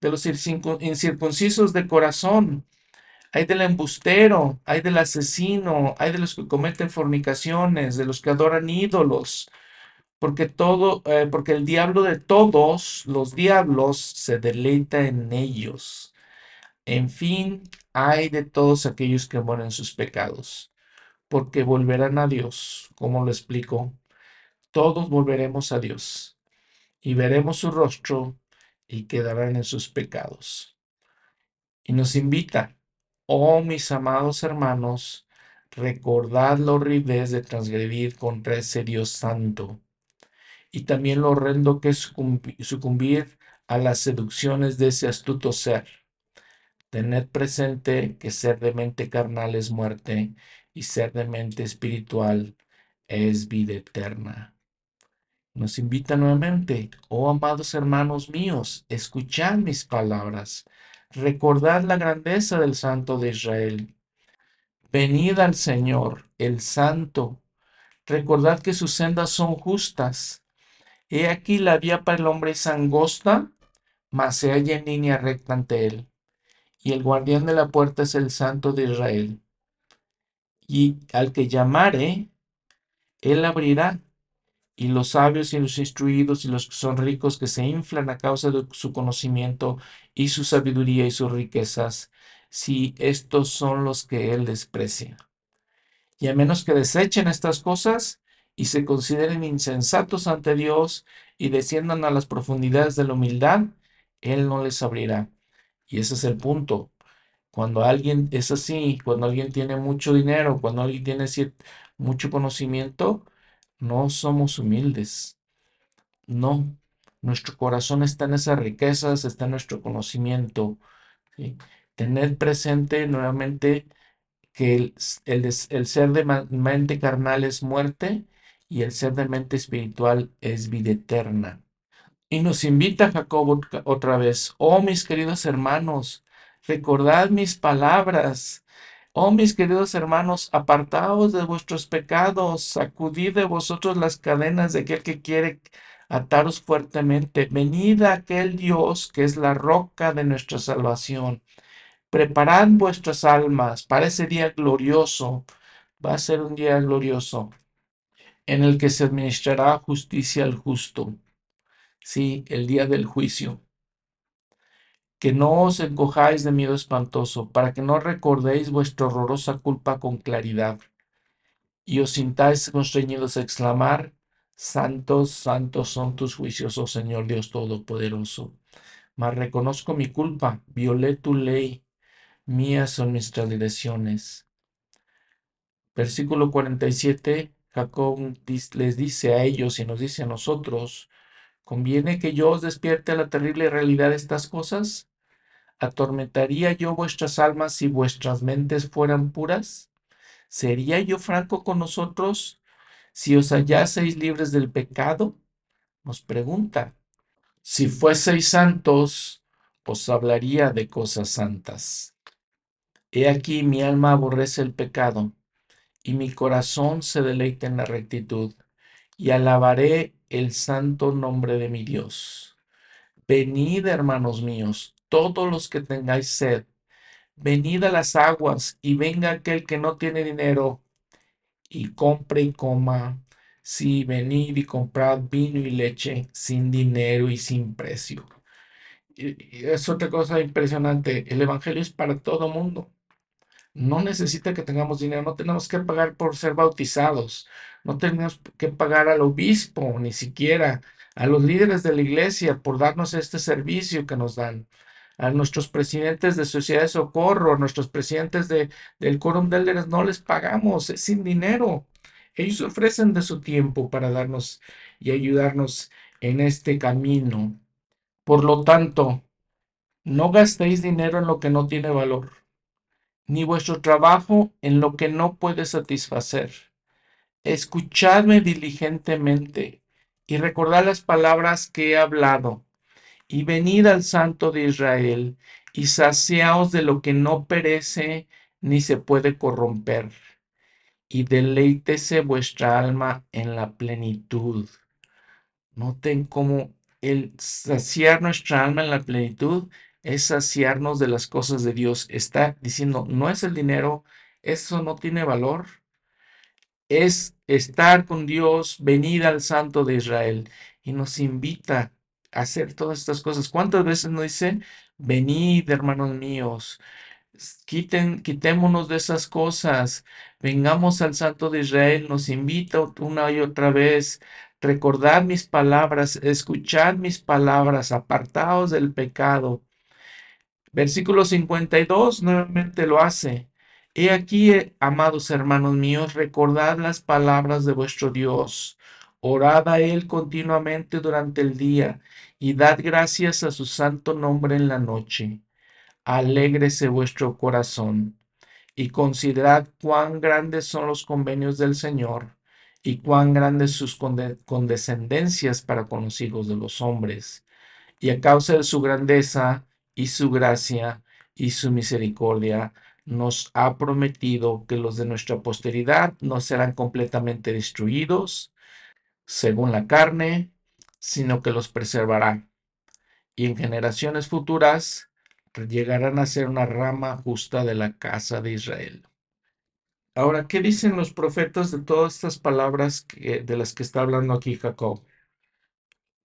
de los incircuncisos de corazón, hay del embustero, hay del asesino, hay de los que cometen fornicaciones, de los que adoran ídolos, porque todo, eh, porque el diablo de todos los diablos se deleita en ellos. En fin, hay de todos aquellos que mueren sus pecados, porque volverán a Dios, como lo explico. Todos volveremos a Dios y veremos su rostro y quedarán en sus pecados. Y nos invita Oh, mis amados hermanos, recordad la horriblez de transgredir contra ese Dios santo, y también lo horrendo que es sucumbir a las seducciones de ese astuto ser. Tened presente que ser de mente carnal es muerte, y ser de mente espiritual es vida eterna. Nos invita nuevamente, oh amados hermanos míos, escuchad mis palabras Recordad la grandeza del Santo de Israel. Venid al Señor, el Santo. Recordad que sus sendas son justas. He aquí la vía para el hombre es angosta, mas se halla en línea recta ante él. Y el guardián de la puerta es el Santo de Israel. Y al que llamare, él abrirá y los sabios y los instruidos y los que son ricos que se inflan a causa de su conocimiento y su sabiduría y sus riquezas, si estos son los que él desprecia. Y a menos que desechen estas cosas y se consideren insensatos ante Dios y desciendan a las profundidades de la humildad, Él no les abrirá. Y ese es el punto. Cuando alguien es así, cuando alguien tiene mucho dinero, cuando alguien tiene mucho conocimiento, no somos humildes. No, nuestro corazón está en esas riquezas, está en nuestro conocimiento. Tened presente nuevamente que el, el, ser de mente carnal es muerte y el ser de mente espiritual es vida eterna. Y nos invita Jacob otra vez, oh mis queridos hermanos, recordad mis palabras. Oh mis queridos hermanos, apartaos de vuestros pecados, sacudid de vosotros las cadenas de aquel que quiere ataros fuertemente. Venid a aquel Dios que es la roca de nuestra salvación. Preparad vuestras almas para ese día glorioso. Va a ser un día glorioso en el que se administrará justicia al justo. Sí, el día del juicio. Que no os encojáis de miedo espantoso, para que no recordéis vuestra horrorosa culpa con claridad, y os sintáis constreñidos a exclamar, Santos, santos son tus juicios, oh Señor Dios Todopoderoso. Mas reconozco mi culpa, violé tu ley, mías son mis transgresiones. Versículo 47, Jacob les dice a ellos y nos dice a nosotros, ¿conviene que yo os despierte a la terrible realidad de estas cosas? ¿Atormentaría yo vuestras almas si vuestras mentes fueran puras? ¿Sería yo franco con nosotros si os hallaseis libres del pecado? Nos pregunta. Si fueseis santos, os hablaría de cosas santas. He aquí mi alma aborrece el pecado, y mi corazón se deleita en la rectitud, y alabaré el santo nombre de mi Dios. Venid, hermanos míos, todos los que tengáis sed, venid a las aguas, y venga aquel que no tiene dinero, y compre y coma. Sí, venid y comprad vino y leche sin dinero y sin precio. Y, es otra cosa impresionante. El Evangelio es para todo mundo. No necesita que tengamos dinero, no tenemos que pagar por ser bautizados, no tenemos que pagar al obispo, ni siquiera a los líderes de la iglesia por darnos este servicio que nos dan a nuestros presidentes de Sociedad de Socorro, a nuestros presidentes de, del Quórum de Elders, no les pagamos, es sin dinero. Ellos ofrecen de su tiempo para darnos y ayudarnos en este camino. Por lo tanto, no gastéis dinero en lo que no tiene valor, ni vuestro trabajo en lo que no puede satisfacer. Escuchadme diligentemente y recordad las palabras que he hablado y venid al Santo de Israel, y saciaos de lo que no perece ni se puede corromper, y deleítese vuestra alma en la plenitud. Noten cómo el saciar nuestra alma en la plenitud es saciarnos de las cosas de Dios. Está diciendo, no es el dinero, eso no tiene valor. Es estar con Dios, venid al Santo de Israel. Y nos invita hacer todas estas cosas. ¿Cuántas veces nos dicen, venid, hermanos míos, quiten, quitémonos de esas cosas, vengamos al Santo de Israel, nos invita una y otra vez, recordad mis palabras, escuchad mis palabras, apartaos del pecado. Versículo 52 nuevamente lo hace. He aquí, amados hermanos míos, recordad las palabras de vuestro Dios Orad a Él continuamente durante el día y dad gracias a su santo nombre en la noche. Alégrese vuestro corazón y considerad cuán grandes son los convenios del Señor y cuán grandes sus condescendencias para con los hijos de los hombres. Y a causa de su grandeza y su gracia y su misericordia, nos ha prometido que los de nuestra posteridad no serán completamente destruidos, según la carne, sino que los preservará. Y en generaciones futuras llegarán a ser una rama justa de la casa de Israel. Ahora, ¿qué dicen los profetas de todas estas palabras de las que está hablando aquí Jacob?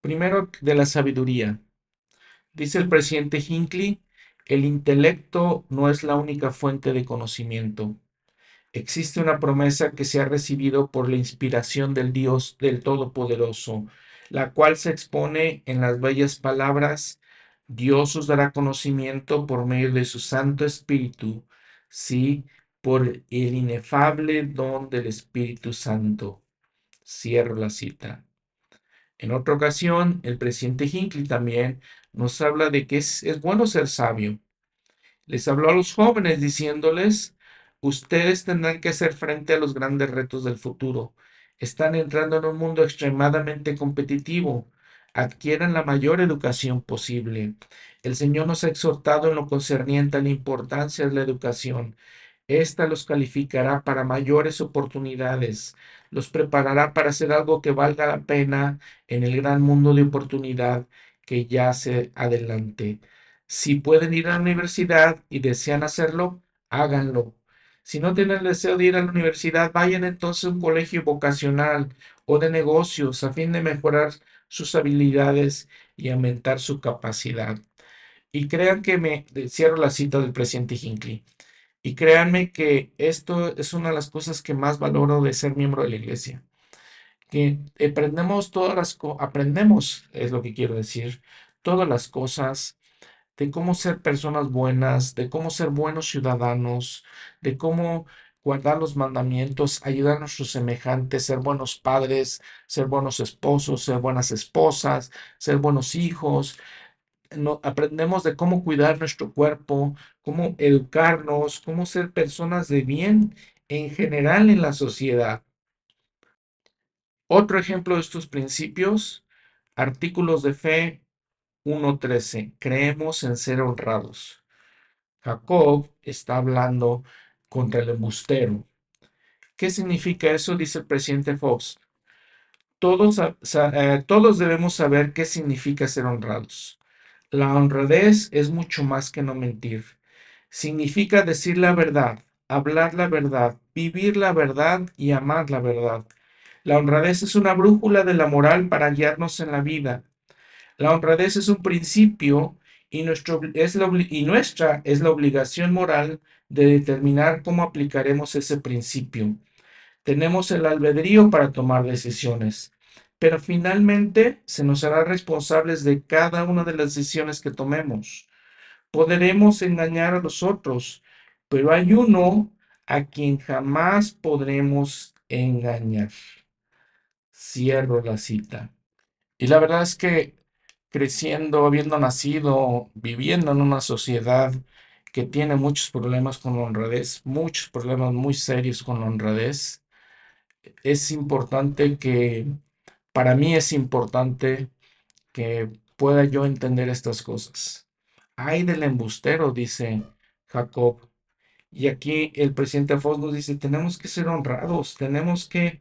Primero, de la sabiduría. Dice el presidente Hinckley, el intelecto no es la única fuente de conocimiento existe una promesa que se ha recibido por la inspiración del Dios del Todopoderoso, la cual se expone en las bellas palabras, Dios os dará conocimiento por medio de su Santo Espíritu, sí, por el inefable don del Espíritu Santo. Cierro la cita. En otra ocasión, el presidente Hinckley también nos habla de que es, bueno ser sabio. Les habló a los jóvenes diciéndoles, ustedes tendrán que hacer frente a los grandes retos del futuro. Están entrando en un mundo extremadamente competitivo. Adquieran la mayor educación posible. El Señor nos ha exhortado en lo concerniente a la importancia de la educación. Esta los calificará para mayores oportunidades, los preparará para hacer algo que valga la pena en el gran mundo de oportunidad que yace adelante. Si pueden ir a la universidad y desean hacerlo, háganlo. Si no tienen deseo de ir a la universidad, vayan entonces a un colegio vocacional o de negocios a fin de mejorar sus habilidades y aumentar su capacidad. Y crean que me cierro la cita del presidente Hinckley. Y créanme que esto es una de las cosas que más valoro de ser miembro de la iglesia. Que aprendemos todas las aprendemos, es lo que quiero decir, todas las cosas de cómo ser personas buenas, de cómo ser buenos ciudadanos, de cómo guardar los mandamientos, ayudar a nuestros semejantes, ser buenos padres, ser buenos esposos, ser buenas esposas, ser buenos hijos, aprendemos de cómo cuidar nuestro cuerpo, cómo educarnos, cómo ser personas de bien en general en la sociedad. Otro ejemplo de estos principios, artículos de fe 1.13, creemos en ser honrados. Jacob está hablando contra el embustero. ¿Qué significa eso? Dice el presidente Fox. Todos, eh, todos debemos saber qué significa ser honrados. La honradez es mucho más que no mentir. Significa decir la verdad, hablar la verdad, vivir la verdad y amar la verdad. La honradez es una brújula de la moral para guiarnos en la vida. La honradez es un principio y, nuestra es la obligación moral de determinar cómo aplicaremos ese principio. Tenemos el albedrío para tomar decisiones pero finalmente se nos hará responsables de cada una de las decisiones que tomemos. Podremos engañar a los otros, pero hay uno a quien jamás podremos engañar. Cierro la cita. Y la verdad es que creciendo, habiendo nacido, viviendo en una sociedad que tiene muchos problemas con la honradez, muchos problemas muy serios con la honradez, es importante que para mí es importante que pueda yo entender estas cosas. Ay del embustero, dice Jacob. Y aquí el presidente Fox nos dice, tenemos que ser honrados, tenemos que,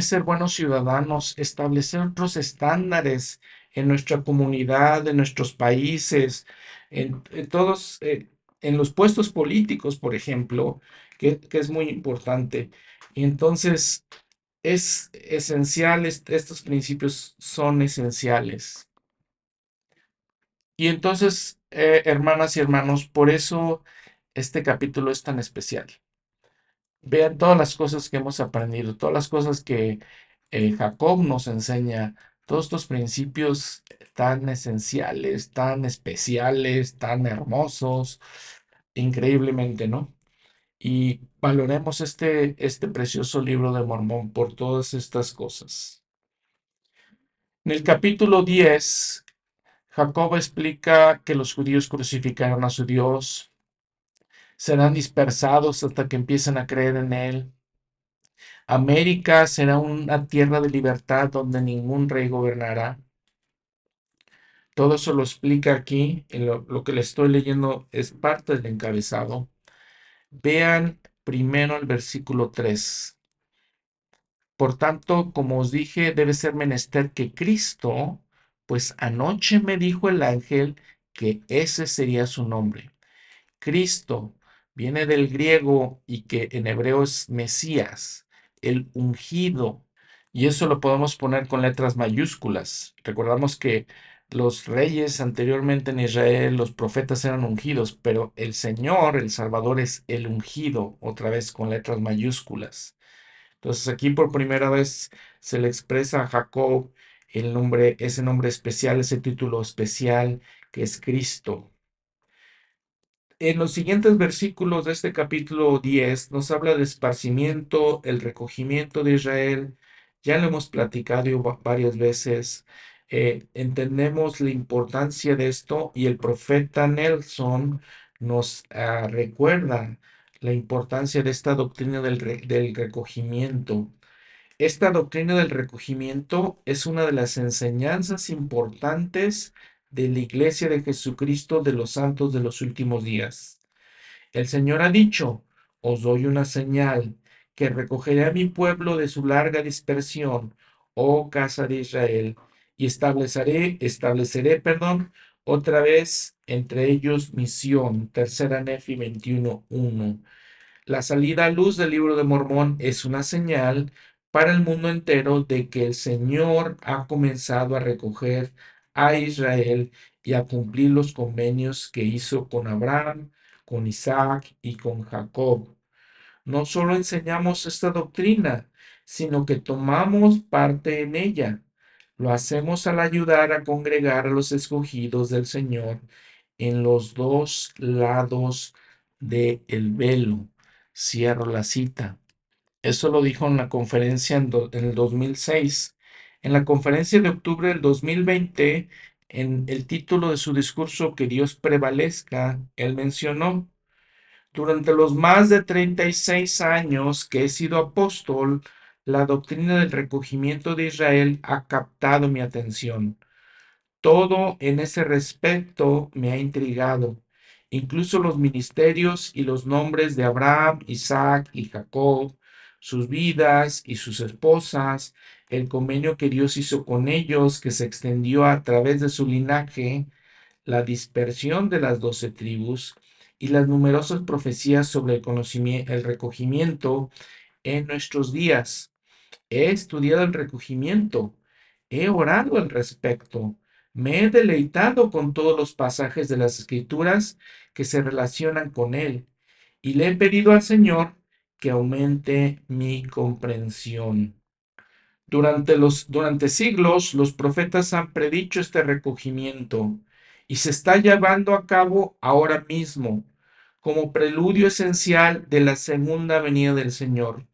ser buenos ciudadanos, establecer otros estándares en nuestra comunidad, en nuestros países, en, todos, eh, en los puestos políticos, por ejemplo, que, que es muy importante. Y entonces es esencial, estos principios son esenciales. Y entonces, eh, hermanas y hermanos, por eso este capítulo es tan especial. Vean todas las cosas que hemos aprendido, todas las cosas que eh, Jacob nos enseña, todos estos principios tan esenciales, tan especiales, tan hermosos, increíblemente, ¿no? Y valoremos este, este precioso libro de Mormón por todas estas cosas. En el capítulo 10, Jacob explica que los judíos crucificaron a su Dios, serán dispersados hasta que empiecen a creer en Él. América será una tierra de libertad donde ningún rey gobernará. Todo eso lo explica aquí, lo, lo que le estoy leyendo es parte del encabezado. Vean primero el versículo 3. Por tanto, como os dije, debe ser menester que Cristo, pues anoche me dijo el ángel que ese sería su nombre. Cristo viene del griego y que en hebreo es Mesías, el ungido. Y eso lo podemos poner con letras mayúsculas. Recordamos que los reyes anteriormente en Israel, los profetas eran ungidos, pero el Señor, el Salvador, es el ungido, otra vez con letras mayúsculas. Entonces aquí por primera vez se le expresa a Jacob el nombre, ese nombre especial, ese título especial que es Cristo. En los siguientes versículos de este capítulo 10 nos habla de esparcimiento, el recogimiento de Israel. Ya lo hemos platicado varias veces. Eh, entendemos la importancia de esto y el profeta Nelson nos uh, recuerda la importancia de esta doctrina del, re del recogimiento. Esta doctrina del recogimiento es una de las enseñanzas importantes de la iglesia de Jesucristo de los santos de los últimos días. El Señor ha dicho, os doy una señal, que recogeré a mi pueblo de su larga dispersión, oh casa de Israel, y estableceré, estableceré, perdón, otra vez entre ellos misión. Tercera Nefi 21.1. La salida a luz del libro de Mormón es una señal para el mundo entero de que el Señor ha comenzado a recoger a Israel y a cumplir los convenios que hizo con Abraham, con Isaac y con Jacob. No solo enseñamos esta doctrina, sino que tomamos parte en ella. Lo hacemos al ayudar a congregar a los escogidos del Señor en los dos lados del el velo. Cierro la cita. Eso lo dijo en la conferencia en, en, el 2006. En la conferencia de octubre del 2020, en el título de su discurso Que Dios prevalezca, él mencionó, durante los más de 36 años que he sido apóstol, la doctrina del recogimiento de Israel ha captado mi atención. Todo en ese respecto me ha intrigado, incluso los ministerios y los nombres de Abraham, Isaac y Jacob, sus vidas y sus esposas, el convenio que Dios hizo con ellos, que se extendió a través de su linaje, la dispersión de las doce tribus y las numerosas profecías sobre el, conocimiento, el recogimiento en nuestros días. He estudiado el recogimiento, he orado al respecto, me he deleitado con todos los pasajes de las escrituras que se relacionan con él y le he pedido al Señor que aumente mi comprensión. Durante, los, durante siglos los profetas han predicho este recogimiento y se está llevando a cabo ahora mismo como preludio esencial de la segunda venida del Señor.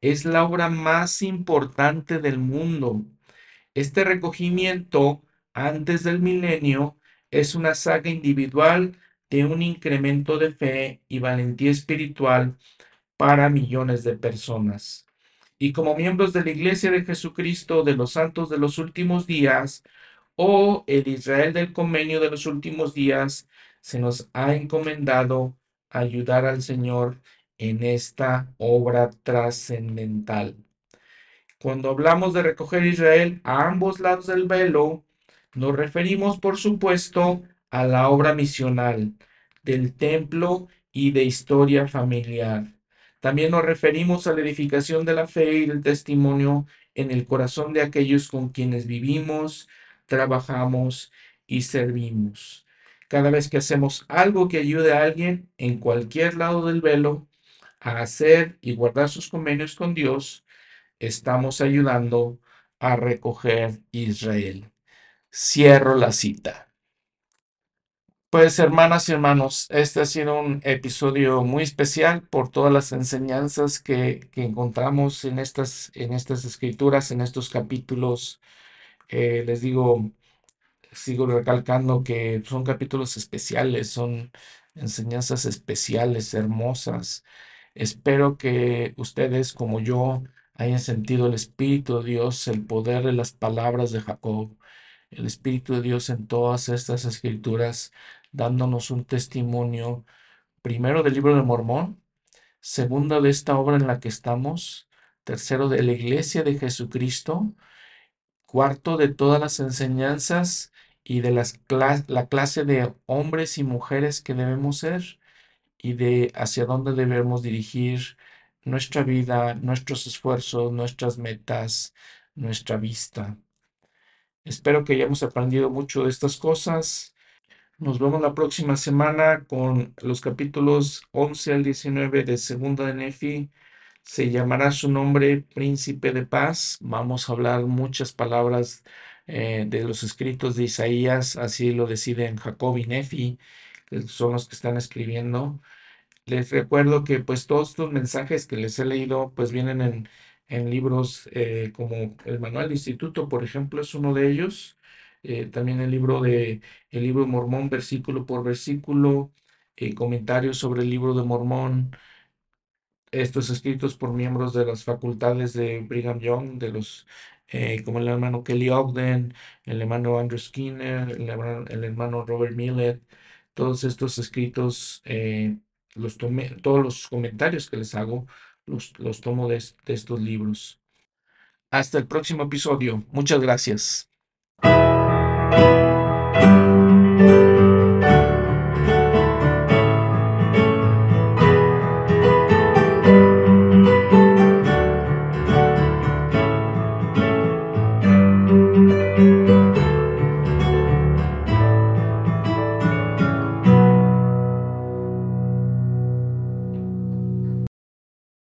Es la obra más importante del mundo. Este recogimiento antes del milenio es una saga individual de un incremento de fe y valentía espiritual para millones de personas. Y como miembros de la Iglesia de Jesucristo de los Santos de los Últimos Días, o el Israel del Convenio de los Últimos Días, se nos ha encomendado ayudar al Señor en esta obra trascendental. Cuando hablamos de recoger Israel a ambos lados del velo, nos referimos, por supuesto, a la obra misional del templo y de historia familiar. También nos referimos a la edificación de la fe y del testimonio en el corazón de aquellos con quienes vivimos, trabajamos y servimos. Cada vez que hacemos algo que ayude a alguien en cualquier lado del velo a hacer y guardar sus convenios con Dios, estamos ayudando a recoger Israel. Cierro la cita. Pues hermanas y hermanos, este ha sido un episodio muy especial por todas las enseñanzas que, que encontramos en estas, en estas escrituras, en estos capítulos. Eh, les digo, sigo recalcando que son capítulos especiales, son enseñanzas especiales, hermosas. Espero que ustedes, como yo, hayan sentido el Espíritu de Dios, el poder de las palabras de Jacob, el Espíritu de Dios en todas estas escrituras dándonos un testimonio, primero del libro de Mormón, segundo de esta obra en la que estamos, tercero de la iglesia de Jesucristo, cuarto de todas las enseñanzas y de las la clase de hombres y mujeres que debemos ser y de hacia dónde debemos dirigir nuestra vida, nuestros esfuerzos, nuestras metas, nuestra vista. Espero que hayamos aprendido mucho de estas cosas nos vemos la próxima semana con los capítulos 11 al 19 de Segunda de Nefi. Se llamará su nombre Príncipe de Paz. Vamos a hablar muchas palabras eh, de los escritos de Isaías, así lo deciden Jacob y Nefi, son los que están escribiendo. Les recuerdo que pues todos estos mensajes que les he leído pues vienen en, en libros eh, como el Manual de Instituto, por ejemplo, es uno de ellos. Eh, también el libro de el libro Mormón, versículo por versículo, comentarios sobre el libro de Mormón, estos escritos por miembros de las facultades de Brigham Young, de los eh, como el hermano Kelly Ogden, el hermano Andrew Skinner, el hermano, Robert Millet, todos estos escritos, eh, los todos los comentarios que les hago, los, los tomo de estos libros. Hasta el próximo episodio. Muchas gracias.